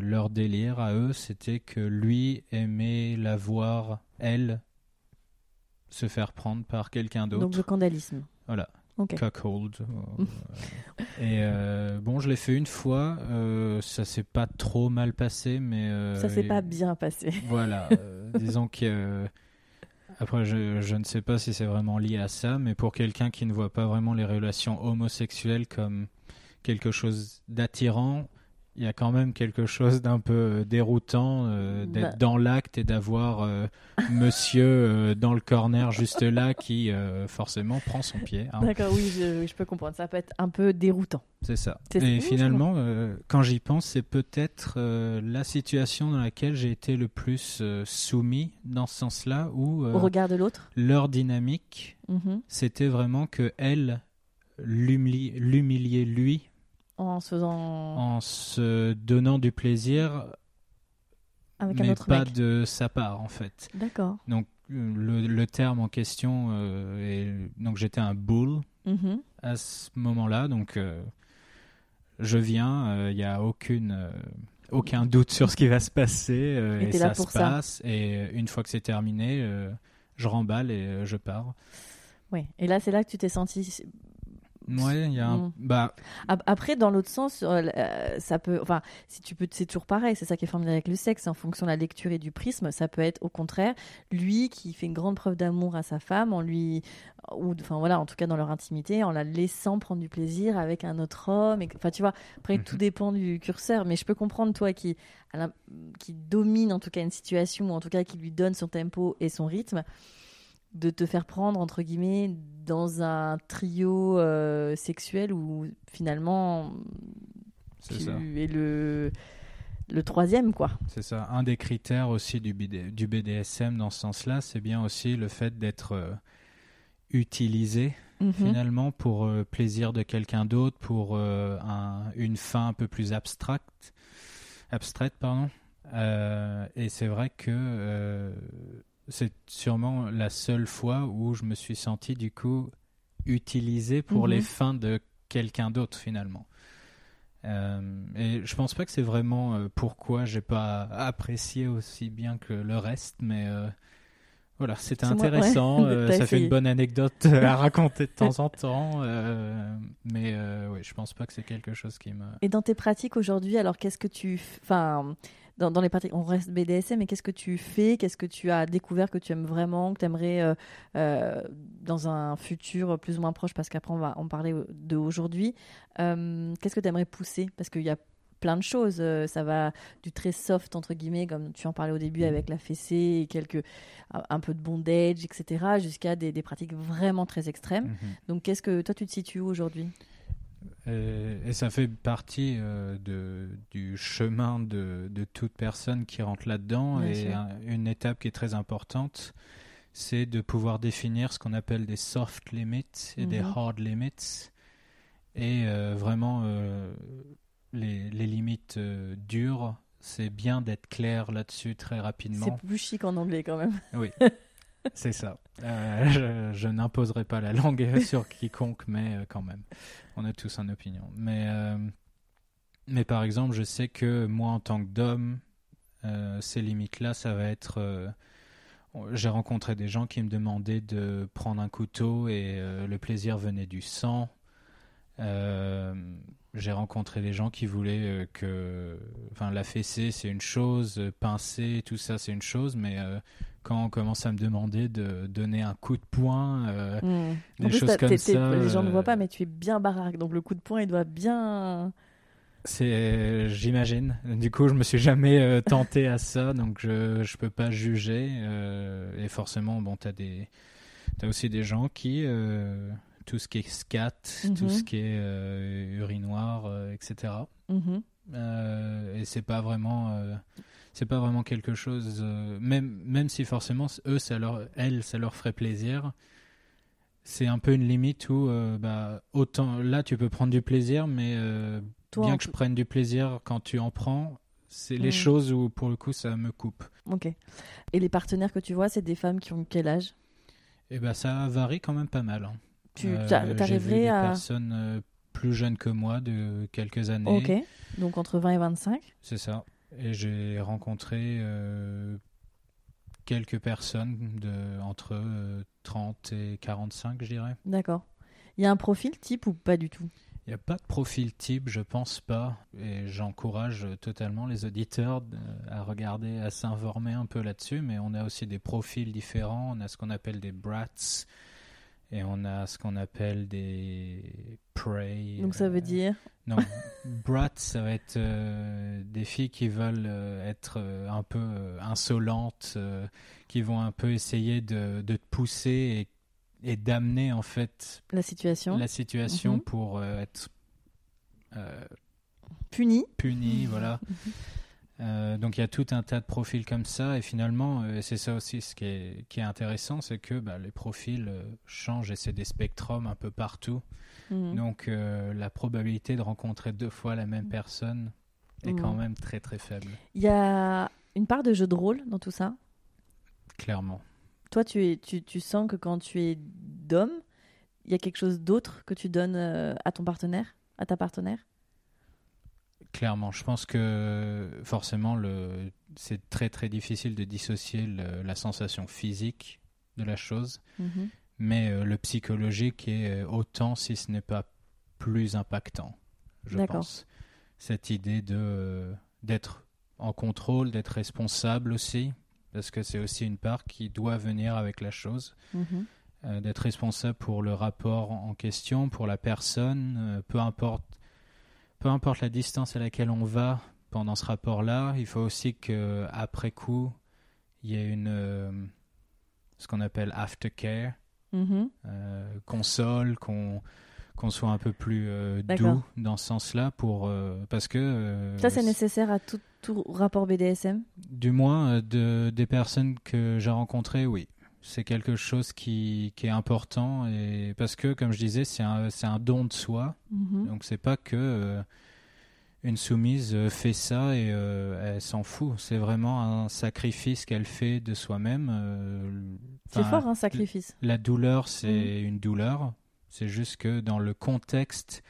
leur délire à eux, c'était que lui aimait la voir, elle, se faire prendre par quelqu'un Donc d'autre. le candalisme. Voilà, Ok. cuckold. euh, et euh, bon, je l'ai fait une fois, euh, ça s'est pas trop mal passé, mais... euh, ça s'est pas bien passé. Voilà, euh, disons que... euh, après, je, je ne sais pas si c'est vraiment lié à ça, mais pour quelqu'un qui ne voit pas vraiment les relations homosexuelles comme quelque chose d'attirant, il y a quand même quelque chose d'un peu euh, déroutant euh, d'être Bah. dans l'acte et d'avoir euh, monsieur euh, dans le corner juste là qui forcément prend son pied. hein. D'accord, oui, je, peux comprendre. Ça peut être un peu déroutant. C'est ça. Et finalement, quand j'y pense, c'est peut-être la situation dans laquelle j'ai été le plus soumis dans ce sens-là, où Au regard de l'autre? leur dynamique, Mhm. c'était vraiment que elle lui En se faisant. en se donnant du plaisir, Avec un mais autre pas mec. de sa part en fait. D'accord. Donc euh, le, le terme en question, euh, est- donc j'étais un bull Mhm. à ce moment-là, donc euh, je viens, il n'y a aucune, euh, aucun doute sur ce qui va se passer, euh, Et ça se ça. passe, et une fois que c'est terminé, euh, je remballe et euh, je pars. Oui. Et là, c'est là que tu t'es senti. Ouais, il y a un... Mm. Bah, Ap- Après, dans l'autre sens, euh, euh, ça peut. Enfin, si tu peux, c'est toujours pareil. C'est ça qui est formidable avec le sexe. En fonction de la lecture et du prisme, ça peut être au contraire lui qui fait une grande preuve d'amour à sa femme en lui, ou enfin voilà, en tout cas dans leur intimité, en la laissant prendre du plaisir avec un autre homme. Et, enfin, tu vois. Après, Mhm. tout dépend du curseur. Mais je peux comprendre toi qui, la- qui domine en tout cas une situation ou en tout cas qui lui donne son tempo et son rythme de te faire prendre entre guillemets dans un trio euh, sexuel où finalement tu ça. es le le troisième quoi. C'est ça. Un des critères aussi du, BD du BDSM dans ce sens-là, c'est bien aussi le fait d'être euh, utilisé Mhm. finalement pour euh, plaisir de quelqu'un d'autre, pour euh, un- une fin un peu plus abstracte, abstraite, pardon. Et c'est vrai que c'est sûrement la seule fois où je me suis senti du coup utilisé pour Mhm. les fins de quelqu'un d'autre finalement. Euh, et je pense pas que c'est vraiment euh, pourquoi j'ai pas apprécié aussi bien que le reste, mais euh, voilà, c'était moi- intéressant. ouais, euh, ça fait une bonne anecdote à raconter de temps en temps, mais oui, je pense pas que c'est quelque chose qui me. Et dans tes pratiques aujourd'hui, alors qu'est-ce que tu, enfin, dans, dans les pratiques, on reste BDSM, mais qu'est-ce que tu fais? Qu'est-ce que tu as découvert que tu aimes vraiment, que tu aimerais dans un futur plus ou moins proche, parce qu'après on va en parler de aujourd'hui. Euh, qu'est-ce que tu aimerais pousser? Parce qu'il y a plein de choses. euh, ça va du très soft entre guillemets, comme tu en parlais au début avec la fessée et quelques un, peu de bondage, etc., jusqu'à des, des pratiques vraiment très extrêmes. Mhm. Donc qu'est-ce que toi tu te situes aujourd'hui? Et, et ça fait partie euh, de, du chemin de, de toute personne qui rentre là-dedans. Bien et un- une étape qui est très importante, c'est de pouvoir définir ce qu'on appelle des soft limits et des Mhm. hard limits. Et euh, vraiment, euh, les, les limites euh, dures, c'est bien d'être clair là-dessus très rapidement. C'est plus chic en anglais quand même. Oui, c'est ça. Euh, je n'imposerai pas la langue sur quiconque, mais euh, quand même, on a tous une opinion. Mais, euh, mais par exemple, je sais que moi, en tant que ces limites-là, ça va être... j'ai rencontré des gens qui me demandaient de prendre un couteau et le plaisir venait du sang. J'ai rencontré des gens qui voulaient euh, que, enfin, la fessée c'est une chose, pincer, tout ça c'est une chose, mais euh, quand on commence à me demander de donner un coup de poing, euh, Hmm. des En plus, choses comme ça, les gens ne voient pas, mais tu es bien baraque. Donc le coup de poing, il doit bien. c'est, j'imagine. Du coup, je me suis jamais euh, tenté à ça, donc je je peux pas juger. et forcément, bon, t'as des, t'as aussi des gens qui tout ce qui est scat, tout Mhm. ce qui est euh, urinoir, euh, etc. Mhm. Euh, et c'est pas vraiment c'est pas vraiment quelque chose même même si forcément eux ça leur elles ça leur ferait plaisir c'est un peu une limite où bah autant là tu peux prendre du plaisir mais Toi, bien en que je prenne du plaisir quand tu en prends c'est les Mhm. choses où pour le coup ça me coupe Ok. Et les partenaires que tu vois, c'est des femmes qui ont quel âge? Et bah ça varie quand même pas mal hein. Tu Euh, vu t'arriverais des à. personnes euh, plus jeunes que moi de quelques années Ok. Donc entre 20 et 25. C'est ça. Et j'ai rencontré euh, quelques personnes de, entre euh, 30 et 45, je dirais. D'accord. Il y a un profil type ou pas du tout? Il n'y a pas de profil type, je pense pas. Et j'encourage totalement les auditeurs à regarder, à s'informer un peu là-dessus. Mais on a aussi des profils différents. On a ce qu'on appelle des brats. Et on a ce qu'on appelle des prey. Donc ça veut euh, dire. Non, brats, ça va être euh, des filles qui veulent euh, être euh, un peu insolentes, qui vont un peu essayer de, de te pousser et, et d'amener en fait La situation. la situation Mhm. pour être Punie. punies, voilà. Euh, donc il y a tout un tas de profils comme ça et finalement euh, c'est ça aussi ce qui est, qui est intéressant, c'est que bah, les profils euh, changent et c'est des spectrums un peu partout. Mhm. Donc euh, la probabilité de rencontrer deux fois la même personne est quand Mhm. même très très faible, Il y a une part de jeu de rôle dans tout ça? clairement. Toi, tu, es, tu, tu sens que quand tu es d'homme, il y a quelque chose d'autre que tu donnes à ton partenaire, à ta partenaire? Clairement, je pense que forcément le c'est très très difficile de dissocier le- la sensation physique de la chose, Mhm. mais euh, le psychologique est euh, autant si ce n'est pas plus impactant, je pense. Cette idée de euh, d'être en contrôle, d'être responsable aussi, parce que c'est aussi une part qui doit venir avec la chose. Mhm. euh, d'être responsable pour le rapport en question, pour la personne, peu importe, peu importe la distance à laquelle on va pendant ce rapport-là, il faut aussi que après coup, il y ait une euh, ce qu'on appelle aftercare, Mhm. euh, console, qu'on qu'on soit un peu plus euh, doux dans ce sens-là pour parce que Ça, c'est nécessaire à tout, tout rapport BDSM du moins de, des personnes que j'ai rencontrées, oui. C'est quelque chose qui, qui est important et parce que, comme je disais, c'est un, c'est un don de soi. Mhm. Donc c'est pas que euh, une soumise euh, fait ça et euh, elle s'en fout. C'est vraiment un sacrifice qu'elle fait de soi-même. euh, C'est fort, un sacrifice. La douleur, c'est Mhm. une douleur. C'est juste que dans le contexte,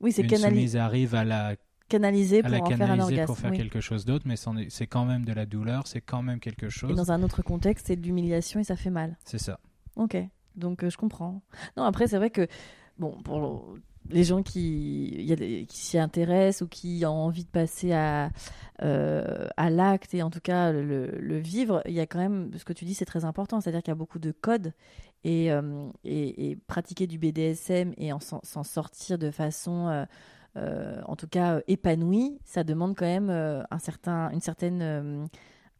Oui, une canali- soumise arrive à la canalisé à pour la en faire un canaliser orgasme. pour faire oui. quelque chose d'autre, mais c'est quand même de la douleur, c'est quand même quelque Et chose. dans un autre contexte, c'est de l'humiliation et ça fait mal. C'est ça. Ok, donc euh, je comprends. Non, après, c'est vrai que, bon, pour le- les gens qui, il y a des- qui s'y intéressent ou qui ont envie de passer à, euh, à l'acte et en tout cas le, le vivre, il y a quand même, ce que tu dis, c'est très important, c'est-à-dire qu'il y a beaucoup de codes et, euh, et, et pratiquer du BDSM et en s'en sortir de façon, en tout cas, euh, épanouie, ça demande quand même euh, un certain, une certaine, euh,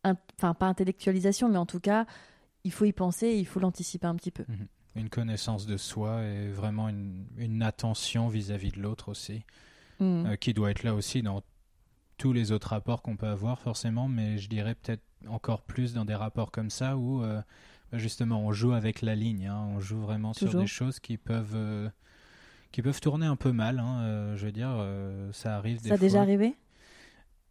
in- enfin, pas intellectualisation, mais en tout cas, il faut y penser et il faut l'anticiper un petit peu. Une connaissance de soi et vraiment une, une attention vis-à-vis de l'autre aussi, Mm. euh, qui doit être là aussi dans tous les autres rapports qu'on peut avoir forcément, mais je dirais peut-être encore plus dans des rapports comme ça où euh, justement on joue avec la ligne, hein. on joue vraiment sur des choses qui peuvent euh, qui peuvent tourner un peu mal. hein. Euh, je veux dire, euh, ça arrive des Ça a fois. déjà arrivé?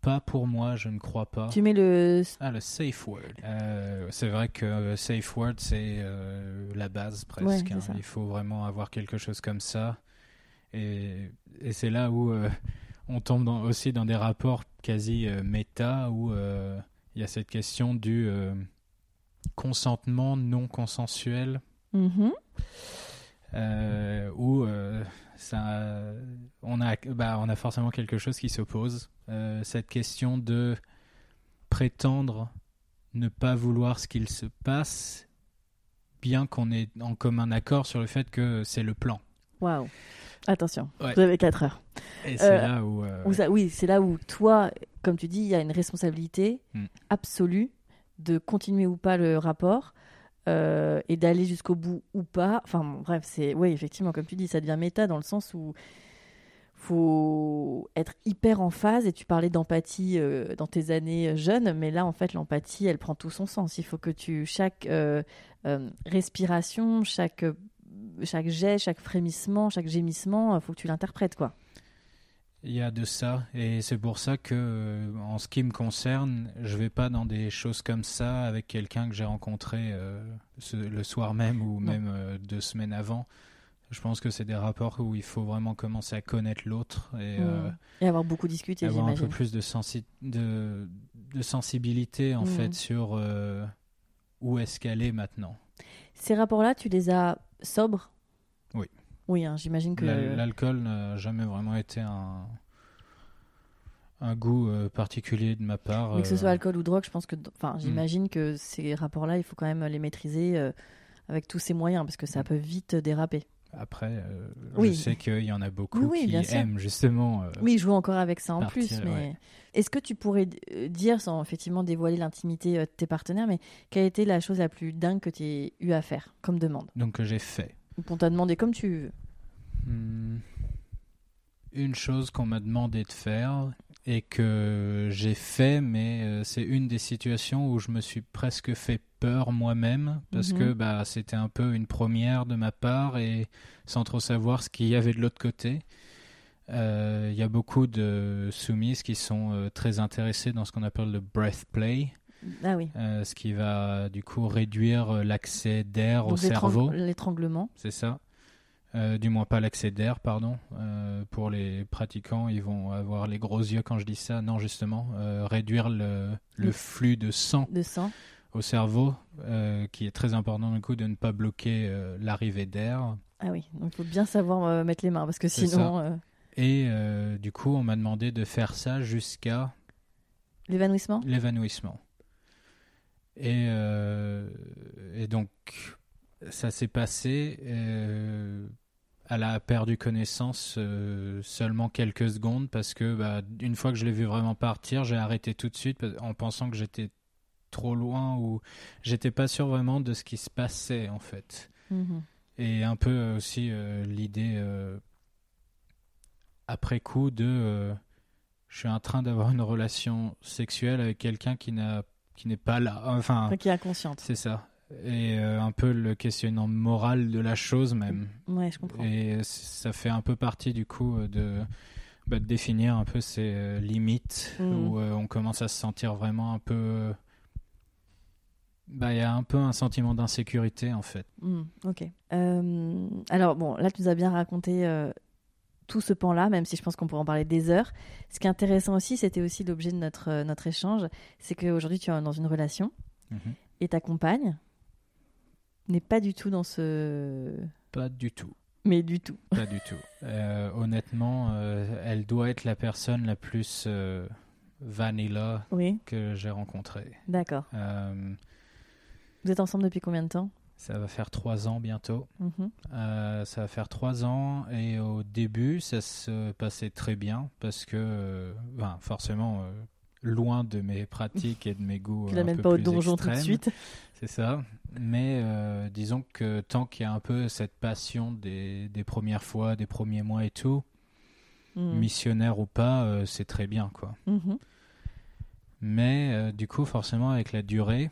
Pas pour moi, je ne crois pas. Tu mets le. Ah, le safe word. Euh, c'est vrai que safe word, c'est euh, la base presque. Ouais, hein. Il faut vraiment avoir quelque chose comme ça. Et, et c'est là où euh, on tombe dans- aussi dans des rapports quasi méta, où il y a cette question du consentement non consensuel. Mhm. Euh, où euh, ça, on, a, bah, on a forcément quelque chose qui s'oppose. Euh, cette question de prétendre ne pas vouloir ce qu'il se passe, bien qu'on ait en commun accord sur le fait que c'est le plan. Waouh. Attention, Ouais. vous avez 4 heures. Et c'est Euh, là où. Où ça- oui, c'est là où toi, comme tu dis, il y a une responsabilité Mm. absolue de continuer ou pas le rapport euh, et d'aller jusqu'au bout ou pas. Enfin, bref, c'est oui, effectivement, comme tu dis, ça devient méta dans le sens où faut être hyper en phase. Et tu parlais d'empathie euh, dans tes années jeunes, mais là, en fait, l'empathie, elle prend tout son sens. Il faut que tu chaque euh, respiration, chaque chaque jet, chaque frémissement, chaque gémissement, il faut que tu l'interprètes, quoi. Il y a de ça, et c'est pour ça que, euh, en ce qui me concerne, je vais pas dans des choses comme ça avec quelqu'un que j'ai rencontré euh, ce- le soir même ou Non. même euh, deux semaines avant. Je pense que c'est des rapports où il faut vraiment commencer à connaître l'autre et euh, Mm. Et avoir beaucoup discuté, avoir un peu plus de, sensi- de, de sensibilité en Mm. fait sur où est-ce qu'elle est maintenant. Ces rapports-là, tu les as sobres Oui. Hein, j'imagine que. L'al- L'alcool n'a jamais vraiment été un, un goût euh, particulier de ma part. Mais que ce euh, soit alcool ou drogue, je pense que. Enfin, j'imagine que ces rapports-là, il faut quand même les maîtriser euh, avec tous ces moyens parce que ça Mm. peut vite déraper. Après, euh, Oui. je sais qu'il y en a beaucoup Oui, qui sûr. aiment justement. euh, Oui, joue encore avec ça en Partir, plus. Mais ouais. est-ce que tu pourrais dire, sans effectivement dévoiler l'intimité de tes partenaires, mais quelle a été la chose la plus dingue que tu aies eu à faire comme demande? Donc que j'ai fait. Qu'on t'a demandé comme tu veux Hmm. Une chose qu'on m'a demandé de faire et que j'ai fait, mais euh, c'est une des situations où je me suis presque fait peur moi-même parce Mhm. que bah, c'était un peu une première de ma part et sans trop savoir ce qu'il y avait de l'autre côté. Euh, Il y a beaucoup de soumises qui sont euh, très intéressées dans ce qu'on appelle le breath play, Ah oui. euh, ce qui va du coup réduire euh, l'accès d'air au cerveau. L'étranglement. C'est ça. Euh, du moins pas l'accès d'air, pardon. Euh, pour les pratiquants, ils vont avoir les gros yeux quand je dis ça. Non, justement, réduire le, le Le- flux de sang De sang. au cerveau, qui est très important du coup de ne pas bloquer l'arrivée d'air. Ah oui. Donc il faut bien savoir mettre les mains parce que sinon. Et du coup, on m'a demandé de faire ça jusqu'à L'évanouissement? l'évanouissement. Et, euh, et donc, ça s'est passé. euh, elle a perdu connaissance euh, seulement quelques secondes parce que, bah, une fois que je l'ai vu vraiment partir, j'ai arrêté tout de suite en pensant que j'étais trop loin ou j'étais pas sûr vraiment de ce qui se passait en fait. Mhm. Et un peu euh, aussi euh, l'idée euh, après coup de euh, je suis en train d'avoir une relation sexuelle avec quelqu'un qui n'a qui n'est pas là. Enfin, qui est inconsciente. c'est ça. Et euh, un peu le questionnement moral de la chose même. Ouais, je comprends. Et ça fait un peu partie du coup euh, de, bah, de définir un peu ces euh, limites Mhm. où euh, on commence à se sentir vraiment un peu. Bah, il y a un peu un sentiment d'insécurité en fait. Hmm, ok. Euh, alors, bon, là, tu nous as bien raconté tout ce pan-là, même si je pense qu'on pourrait en parler des heures. Ce qui est intéressant aussi, c'était aussi l'objet de notre, euh, notre échange, c'est qu'aujourd'hui, tu es dans une relation Mhm. et ta compagne n'est pas du tout dans ce. Pas du tout. Mais du tout. Pas du tout. Euh, honnêtement, euh, elle doit être la personne la plus vanilla Oui, que j'ai rencontrée. d'accord. Vous êtes ensemble depuis combien de temps? Ça va faire trois ans bientôt. Mhm. Euh, ça va faire trois ans et au début, ça se passait très bien parce que, ben, forcément, euh, loin de mes pratiques et de mes goûts Tu l'amènes pas au donjon tout de extrêmes. suite. C'est ça. Mais euh, disons que tant qu'il y a un peu cette passion des, des premières fois, des premiers mois et tout, Mhm. missionnaire ou pas, euh, c'est très bien, quoi. Mhm. Mais euh, du coup, forcément, avec la durée,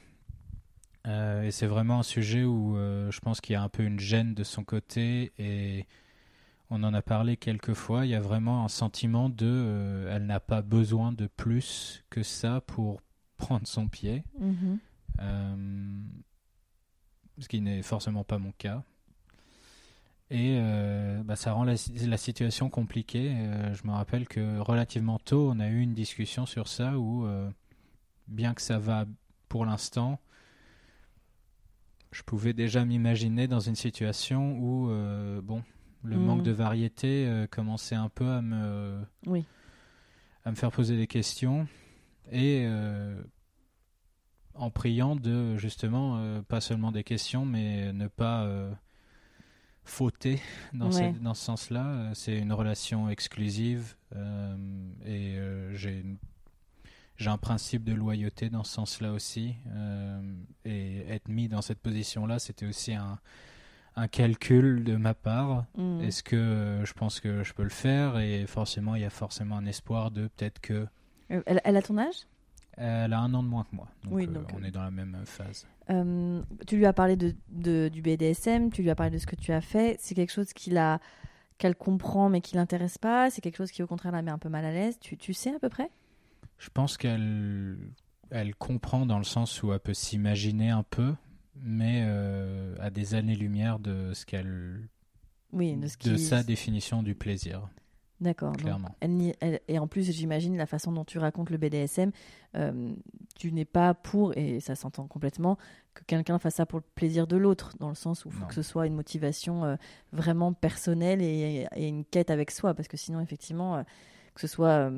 euh, et c'est vraiment un sujet où euh, je pense qu'il y a un peu une gêne de son côté, et on en a parlé quelques fois, il y a vraiment un sentiment de euh, elle n'a pas besoin de plus que ça pour prendre son pied, Mhm. euh, ce qui n'est forcément pas mon cas. Et bah, ça rend la, la situation compliquée. Je me rappelle que relativement tôt, on a eu une discussion sur ça où, bien que ça va pour l'instant, je pouvais déjà m'imaginer dans une situation où, bon, le manque de variété commençait un peu à me, oui. à me faire poser des questions. Et en priant de justement euh, pas seulement des questions, mais ne pas euh, fauter dans, ce, dans ce sens-là. Euh, c'est une relation exclusive et j'ai j'ai un principe de loyauté dans ce sens-là aussi. et être mis dans cette position-là, c'était aussi un, un, calcul de ma part. Mm. Est-ce que je pense que je peux le faire? Et forcément, il y a forcément un espoir de peut-être que. Elle, elle a ton âge? Elle a un an de moins que moi. Donc, oui, donc on est dans la même phase. Euh, tu lui as parlé de, du BDSM, tu lui as parlé de ce que tu as fait. C'est quelque chose qu'il a, qu'elle comprend mais qui l'intéresse pas. C'est quelque chose qui au contraire la met un peu mal à l'aise. Tu, tu sais à peu près? Je pense qu'elle elle comprend dans le sens où elle peut s'imaginer un peu, mais euh, à des années-lumière de ce qu'elle. Oui, de, ce de sa définition du plaisir. D'accord. et en plus, j'imagine la façon dont tu racontes le BDSM, euh, tu n'es pas pour, et ça s'entend complètement, que quelqu'un fasse ça pour le plaisir de l'autre, dans le sens où il faut que ce soit une motivation euh, vraiment personnelle et, une quête avec soi, parce que sinon, effectivement, euh, que ce soit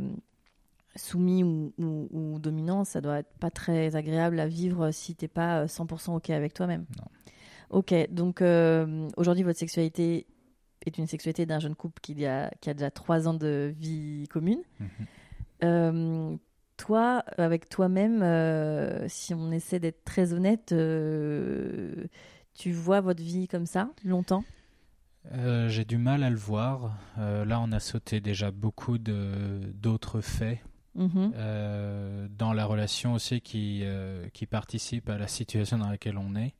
soumis ou, dominant, ça doit être pas très agréable à vivre si tu n'es pas 100% OK avec toi-même. Ok, donc aujourd'hui, votre sexualité est une sexualité d'un jeune couple qui a, qui a déjà trois ans de vie commune. Mhm. Euh, toi, avec toi-même, euh, si on essaie d'être très honnête, euh, tu vois votre vie comme ça longtemps? J'ai du mal à le voir. là, on a sauté déjà beaucoup d'autres faits. Mhm. dans la relation aussi qui, qui participe à la situation dans laquelle on est.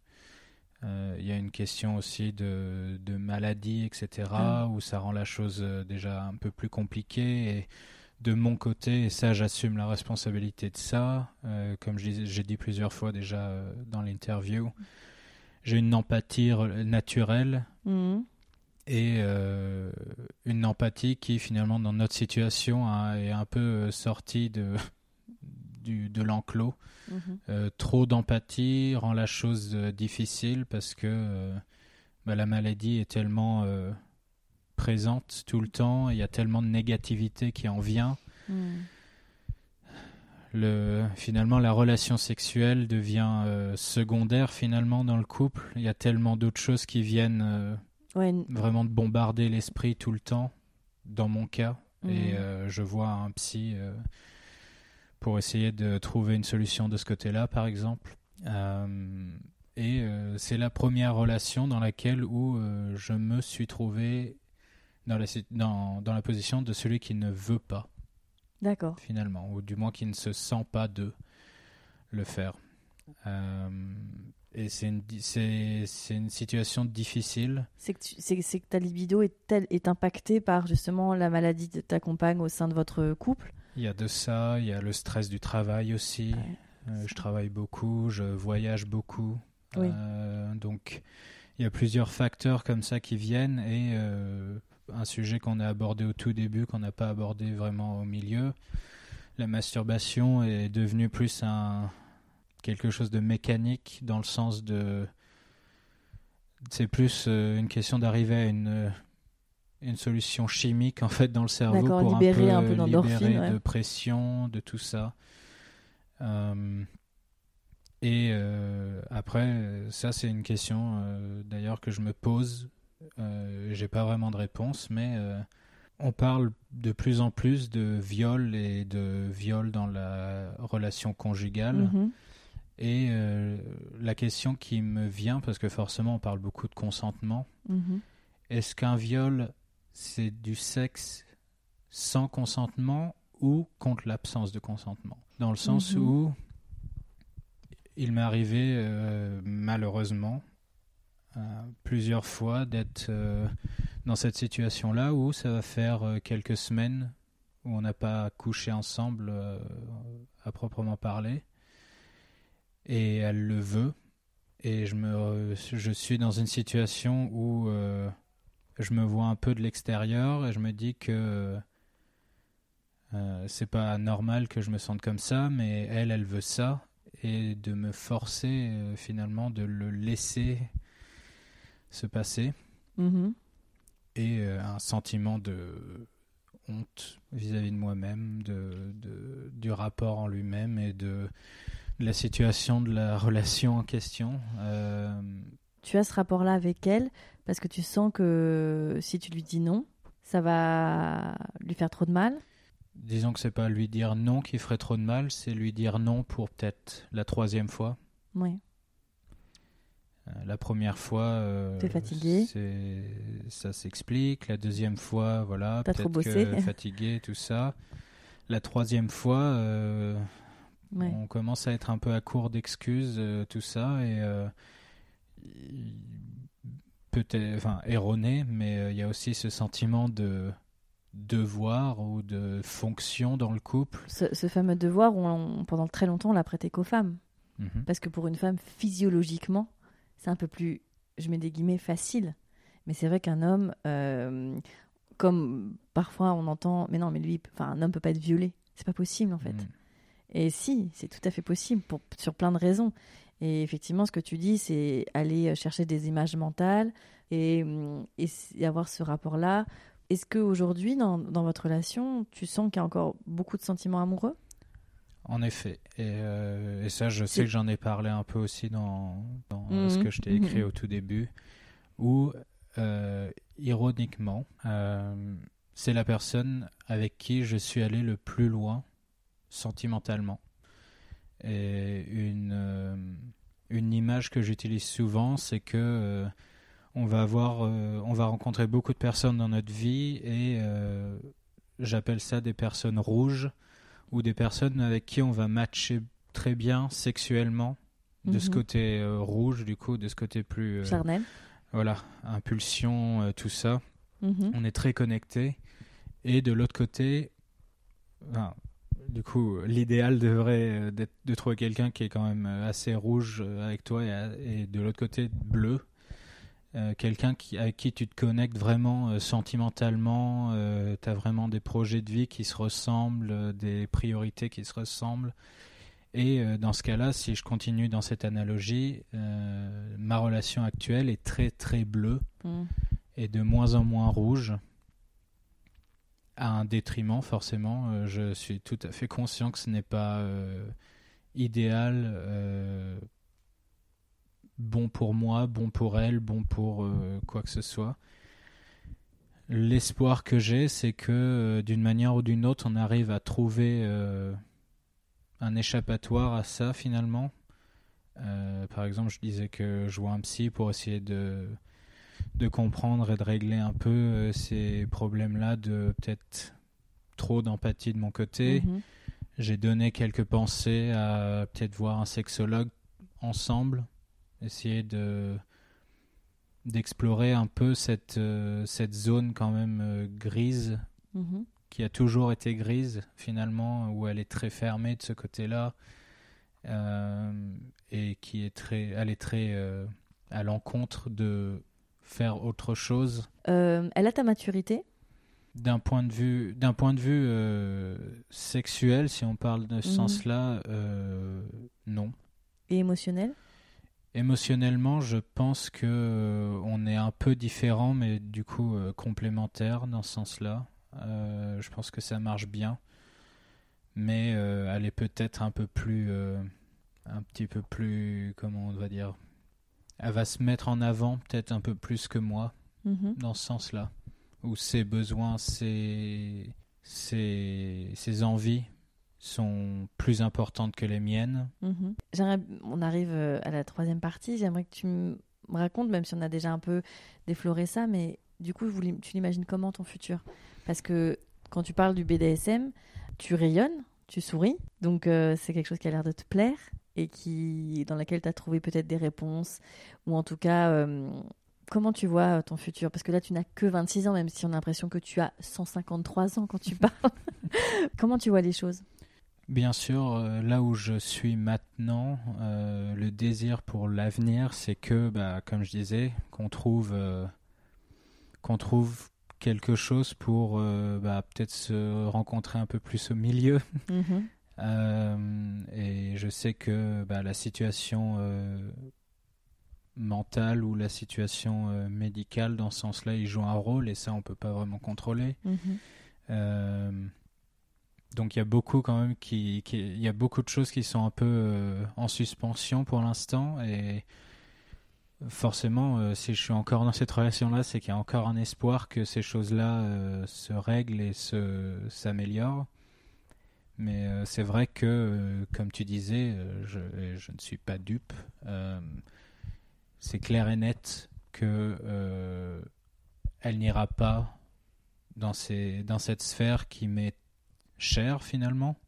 Euh, il y a une question aussi de, de maladie, etc., ah. où ça rend la chose euh, déjà un peu plus compliquée. Et de mon côté, et ça j'assume la responsabilité de ça, euh, comme j'ai dit plusieurs fois déjà dans l'interview, j'ai une empathie naturelle. Mhm. Et une empathie qui finalement dans notre situation est un peu sortie de, de l'enclos. Mhm. Euh, trop d'empathie rend la chose euh, difficile parce que euh, bah, la maladie est tellement présente tout le temps, il y a tellement de négativité qui en vient. Mhm. Le, finalement, la relation sexuelle devient secondaire finalement dans le couple. Il y a tellement d'autres choses qui viennent vraiment de bombarder l'esprit tout le temps, dans mon cas. Et mhm. je vois un psy pour essayer de trouver une solution de ce côté-là, par exemple. Euh, et euh, c'est la première relation dans laquelle où euh, je me suis trouvé dans la, dans, dans la position de celui qui ne veut pas. D'accord. Finalement, ou du moins qui ne se sent pas de le faire. Et c'est une, c'est, c'est une situation difficile. C'est que, c'est, c'est que ta libido est, est impactée par justement la maladie de ta compagne au sein de votre couple il y a de ça, il y a le stress du travail aussi. Euh, je travaille beaucoup, je voyage beaucoup. Euh, donc, il y a plusieurs facteurs comme ça qui viennent et euh, un sujet qu'on a abordé au tout début, qu'on n'a pas abordé vraiment au milieu. La masturbation est devenue plus un quelque chose de mécanique dans le sens de c'est plus une question d'arriver à une une solution chimique en fait dans le cerveau pour libérer un peu, libérer de pression, de tout ça. Euh, et euh, après, ça c'est une question euh, d'ailleurs que je me pose. J'ai pas vraiment de réponse, mais on parle de plus en plus de viol et de viol dans la relation conjugale. Mm-hmm. Et la question qui me vient, parce que forcément on parle beaucoup de consentement, mm-hmm. est-ce qu'un viol c'est du sexe sans consentement ou contre l'absence de consentement? Dans le sens mhm. où il m'est arrivé euh, malheureusement euh, plusieurs fois d'être euh, dans cette situation-là où ça va faire quelques semaines où on n'a pas couché ensemble à proprement parler et elle le veut et je me je suis dans une situation où je me vois un peu de l'extérieur et je me dis que euh, c'est pas normal que je me sente comme ça, mais elle, elle veut ça. et de me forcer euh, finalement de le laisser se passer Mhm. et euh, un sentiment de honte vis-à-vis de moi-même, de, de- du rapport en lui-même et de la situation de la relation en question. Euh, Tu as ce rapport-là avec elle parce que tu sens que si tu lui dis non, ça va lui faire trop de mal? disons que c'est pas lui dire non qui ferait trop de mal, c'est lui dire non pour peut-être la troisième fois. Oui. Euh, La première fois, euh, fatigué? ça s'explique. La deuxième fois, voilà, peut-être fatigué, tout ça. La troisième fois, euh, Ouais. on commence à être un peu à court d'excuses, euh, tout ça, et euh, peut-être, enfin, erroné, mais euh, il y a aussi ce sentiment de devoir ou de fonction dans le couple. Ce, ce fameux devoir où on- pendant très longtemps on l'a prêté qu'aux femmes. Mhm. Parce que pour une femme, physiologiquement, c'est un peu plus, je mets des guillemets, facile. Mais c'est vrai qu'un homme, comme parfois on entend, mais non, mais lui, enfin, un homme peut pas être violé. C'est pas possible en fait. Mhm. Et si, c'est tout à fait possible pour, sur plein de raisons. Et effectivement, ce que tu dis, c'est aller chercher des images mentales et, hum, et avoir ce rapport-là. Est-ce qu'aujourd'hui, dans, dans votre relation, tu sens qu'il y a encore beaucoup de sentiments amoureux? En effet. Et, euh, et ça, je sais que j'en ai parlé un peu aussi dans, dans ce que je t'ai écrit Mhm. au tout début, où, euh, ironiquement, euh, c'est la personne avec qui je suis allé le plus loin sentimentalement. Et une, euh, une image que j'utilise souvent, c'est que euh, on va avoir, euh, on va rencontrer beaucoup de personnes dans notre vie et euh, j'appelle ça des personnes rouges ou des personnes avec qui on va matcher très bien sexuellement de ce Mhm. côté euh, rouge du coup de ce côté plus Charnel voilà impulsion tout ça Mhm. on est très connecté et de l'autre côté enfin, du coup l'idéal devrait euh, d'être de trouver quelqu'un qui est quand même euh, assez rouge euh, avec toi et, de l'autre côté bleu Euh, quelqu'un qui, avec qui tu te connectes vraiment euh, sentimentalement, tu as vraiment des projets de vie qui se ressemblent, euh, des priorités qui se ressemblent. Et euh, dans ce cas-là, si je continue dans cette analogie, euh, ma relation actuelle est très très bleue Mhm. et de moins en moins rouge, à un détriment forcément. Euh, je suis tout à fait conscient que ce n'est pas euh, idéal, euh, bon pour moi, bon pour elle, bon pour quoi que ce soit. L'espoir que j'ai, c'est que d'une manière ou d'une autre, on arrive à trouver un échappatoire à ça finalement. Par exemple, je disais que je vois un psy pour essayer de de comprendre et de régler un peu euh, ces problèmes-là de peut-être trop d'empathie de mon côté. Mhm. J'ai donné quelques pensées à peut-être voir un sexologue ensemble, essayer de d'explorer un peu cette euh, cette zone quand même euh, grise Mhm. qui a toujours été grise finalement, où elle est très fermée de ce côté-là euh, et qui est très, elle est très à l'encontre de faire autre chose Euh, elle a ta maturité d'un point de vue d'un point de vue euh, sexuel, si on parle de ce Mhm. sens-là, euh, non. et émotionnelle Émotionnellement, je pense que euh, on est un peu différent, mais du coup complémentaire dans ce sens-là. Euh, je pense que ça marche bien, mais elle est peut-être un peu plus, un petit peu plus, comment on va dire, elle va se mettre en avant peut-être un peu plus que moi Mhm. dans ce sens-là, où ses besoins, ses, ses, ses envies sont plus importantes que les miennes. Mhm. On arrive euh, à la troisième partie. J'aimerais que tu me racontes, même si on a déjà un peu défloré ça, mais du coup, tu l'imagines comment ton futur? Parce que quand tu parles du BDSM, tu rayonnes, tu souris, donc euh, c'est quelque chose qui a l'air de te plaire et qui dans laquelle tu as trouvé peut-être des réponses, ou en tout cas, euh, comment tu vois euh, ton futur? Parce que là, tu n'as que 26 ans, même si on a l'impression que tu as 153 ans quand tu parles. comment tu vois les choses? Bien sûr, euh, là où je suis maintenant, euh, le désir pour l'avenir, c'est que, bah, comme je disais, qu'on trouve, euh, qu'on trouve quelque chose pour euh, bah, peut-être se rencontrer un peu plus au milieu, Mhm. Et je sais que bah, la situation mentale ou la situation médicale dans ce sens-là, il joue un rôle et ça, on peut pas vraiment contrôler. Mhm. Donc il y a beaucoup quand même qui, il y a beaucoup de choses qui sont un peu euh, en suspension pour l'instant et forcément euh, si je suis encore dans cette relation là c'est qu'il y a encore un espoir que ces choses là euh, se règlent et se s'améliorent mais c'est vrai que comme tu disais je, je, ne suis pas dupe c'est clair et net que elle n'ira pas dans, cette sphère qui m'est cher finalement.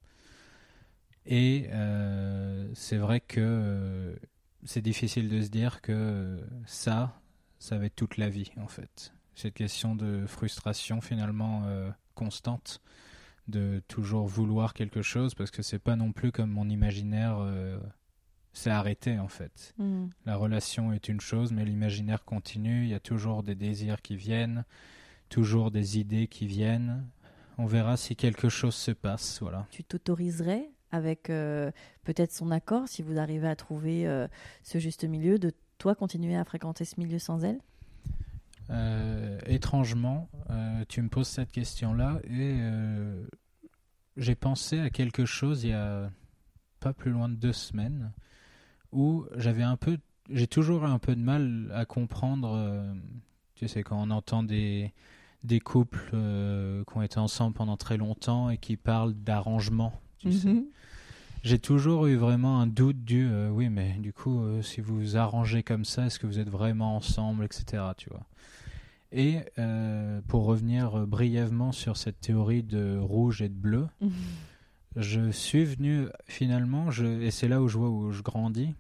Et euh, c'est vrai que euh, c'est difficile de se dire que ça, ça va être toute la vie en fait. Cette question de frustration finalement euh, constante, de toujours vouloir quelque chose, parce que c'est pas non plus comme mon imaginaire s'est arrêté en fait. Mm. La relation est une chose, mais l'imaginaire continue, il y a toujours des désirs qui viennent, toujours des idées qui viennent, on verra si quelque chose se passe. Voilà. Tu t'autoriserais, avec euh, peut-être son accord, si vous arrivez à trouver euh, ce juste milieu, de toi continuer à fréquenter ce milieu sans elle? Euh, Étrangement, tu me poses cette question-là et j'ai pensé à quelque chose il y a pas plus loin de deux semaines où j'avais un peu, j'ai toujours un peu de mal à comprendre. tu sais, quand on entend des des couples euh, qui ont été ensemble pendant très longtemps et qui parlent d'arrangement. Mhm. J'ai toujours eu vraiment un doute du euh, oui, mais du coup, euh, si vous vous arrangez comme ça, est-ce que vous êtes vraiment ensemble, etc. Tu vois. Et pour revenir brièvement sur cette théorie de rouge et de bleu, je suis venu finalement, je, et c'est là où je vois où je grandis,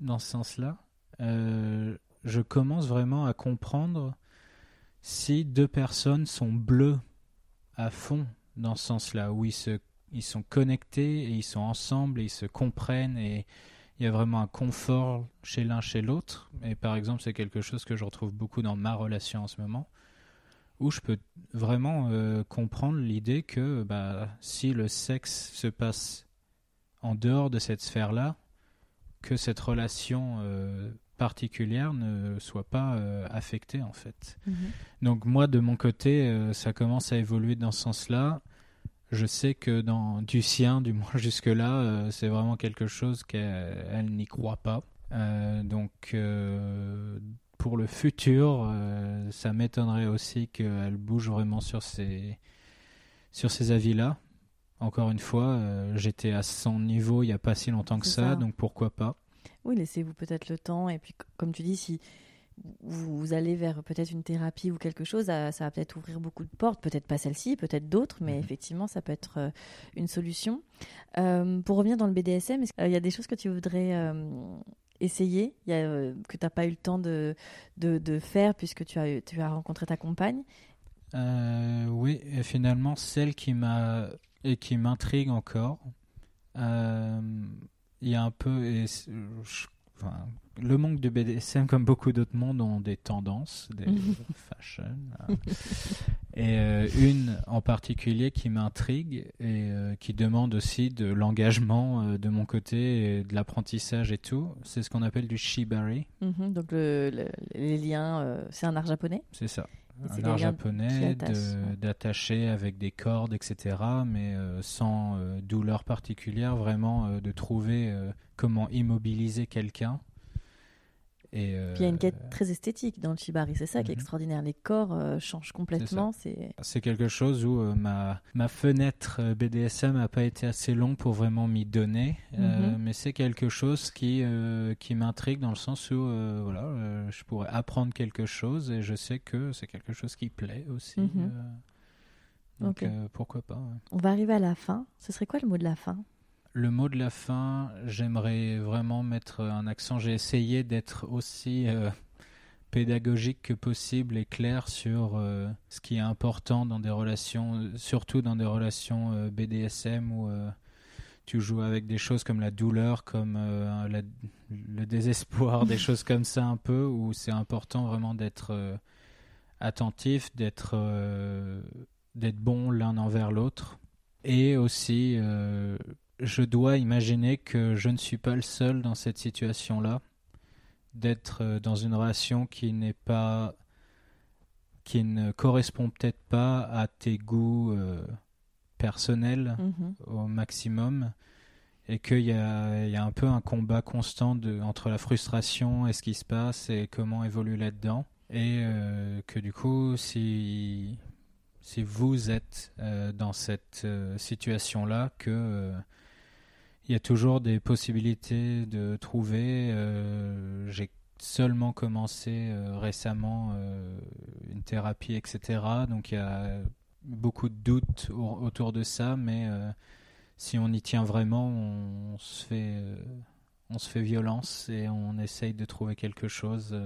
dans ce sens-là, je commence vraiment à comprendre si deux personnes sont bleues à fond dans ce sens-là, où ils, se, ils sont connectés et ils sont ensemble et ils se comprennent et il y a vraiment un confort chez l'un chez l'autre. Et par exemple, c'est quelque chose que je retrouve beaucoup dans ma relation en ce moment, où je peux vraiment euh, comprendre l'idée que bah, si le sexe se passe en dehors de cette sphère-là, que cette relation euh, particulière ne soit pas euh, affectée en fait. Mhm. Donc moi de mon côté, ça commence à évoluer dans ce sens-là. Je sais que dans du sien, du moins jusque-là, euh, c'est vraiment quelque chose qu'elle n'y croit pas. donc pour le futur, ça m'étonnerait aussi qu'elle bouge vraiment sur ces, sur ces avis-là. Encore une fois, j'étais à son niveau il n'y a pas si longtemps que ça, donc pourquoi pas. Oui, laissez-vous peut-être le temps. Et puis, comme tu dis, si vous, allez vers peut-être une thérapie ou quelque chose, ça, va peut-être ouvrir beaucoup de portes. Peut-être pas celle-ci, peut-être d'autres, mais mhm. effectivement, ça peut être euh, une solution. Euh, pour revenir dans le BDSM, il y a des choses que tu voudrais euh, essayer, y a, que tu n'as pas eu le temps de, de, faire puisque tu as, tu as rencontré ta compagne? Oui, et finalement, celle qui m'a et qui m'intrigue encore il y a un peu. Et, enfin, le manque de BDSM, comme beaucoup d'autres mondes, ont des tendances, des fashion. Hein. et euh, une en particulier qui m'intrigue et euh, qui demande aussi de l'engagement euh, de mon côté, et de l'apprentissage et tout, c'est ce qu'on appelle du shibari. Mhm, donc le, les liens, c'est un art japonais? C'est ça un art japonais d'attacher avec des cordes, etc., mais euh, sans euh, douleur particulière, vraiment euh, de trouver comment immobiliser quelqu'un puis il y a une quête euh, très esthétique dans le shibari, c'est ça qui est mhm. extraordinaire. Les corps euh, changent complètement. C'est quelque chose où euh, ma, ma fenêtre BDSM n'a pas été assez longue pour vraiment m'y donner, mhm. mais c'est quelque chose qui, qui m'intrigue dans le sens où voilà, je pourrais apprendre quelque chose et je sais que c'est quelque chose qui plaît aussi. Mhm. donc pourquoi pas. On va arriver à la fin. Ce serait quoi le mot de la fin? Le mot de la fin, j'aimerais vraiment mettre un accent. J'ai essayé d'être aussi euh, pédagogique que possible et clair sur euh, ce qui est important dans des relations, surtout dans des relations euh, BDSM où tu joues avec des choses comme la douleur, comme le désespoir, des choses comme ça un peu, où c'est important vraiment d'être attentif, d'être d'être bon l'un envers l'autre et aussi je dois imaginer que je ne suis pas le seul dans cette situation-là, d'être euh, dans une relation qui n'est pas, qui ne correspond peut-être pas à tes goûts euh, personnels Mhm. au maximum, et qu'il y a, y a un peu un combat constant de, entre la frustration et ce qui se passe et comment évoluer là-dedans, et euh, que du coup, si si vous êtes euh, dans cette euh, situation-là, que il y a toujours des possibilités de trouver. euh, J'ai seulement commencé euh, récemment euh, une thérapie, etc. Donc il y a beaucoup de doutes au- autour de ça, mais si on y tient vraiment, on, se fait, on se fait violence et on essaye de trouver quelque chose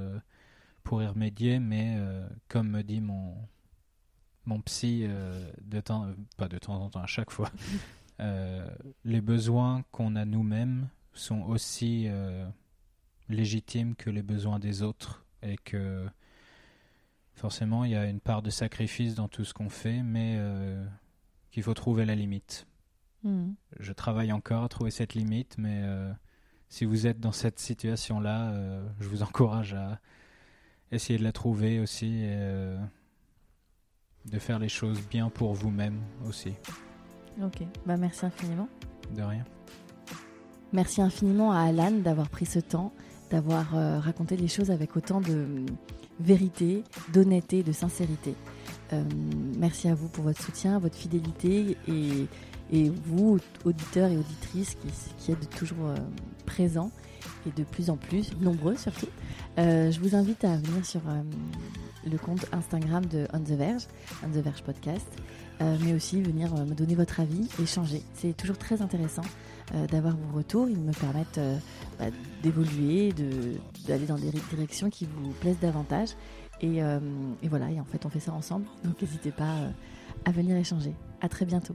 pour y remédier. Mais comme me dit mon mon psy de temps, pas de temps en temps, à chaque fois, euh, les besoins qu'on a nous-mêmes sont aussi euh, légitimes que les besoins des autres et que forcément il y a une part de sacrifice dans tout ce qu'on fait, mais euh, qu'il faut trouver la limite. Mhm. Je travaille encore à trouver cette limite, mais si vous êtes dans cette situation-là, je vous encourage à essayer de la trouver aussi et de faire les choses bien pour vous-même aussi. Ok, bah merci infiniment. De rien. Merci infiniment à Alan d'avoir pris ce temps, d'avoir euh, raconté les choses avec autant de euh, vérité, d'honnêteté, de sincérité. Euh, merci à vous pour votre soutien, votre fidélité et, et vous, auditeurs et auditrices, qui, qui êtes toujours présents et de plus en plus, nombreux surtout. Je vous invite à venir sur le compte Instagram de On the Verge, On the Verge Podcast, mais aussi venir euh, me donner votre avis, échanger. C'est toujours très intéressant euh, d'avoir vos retours. Ils me permettent euh, bah, d'évoluer, d'aller dans des directions qui vous plaisent davantage. Et, euh, et voilà, et en fait, on fait ça ensemble. Donc, n'hésitez pas euh, à venir échanger. À très bientôt.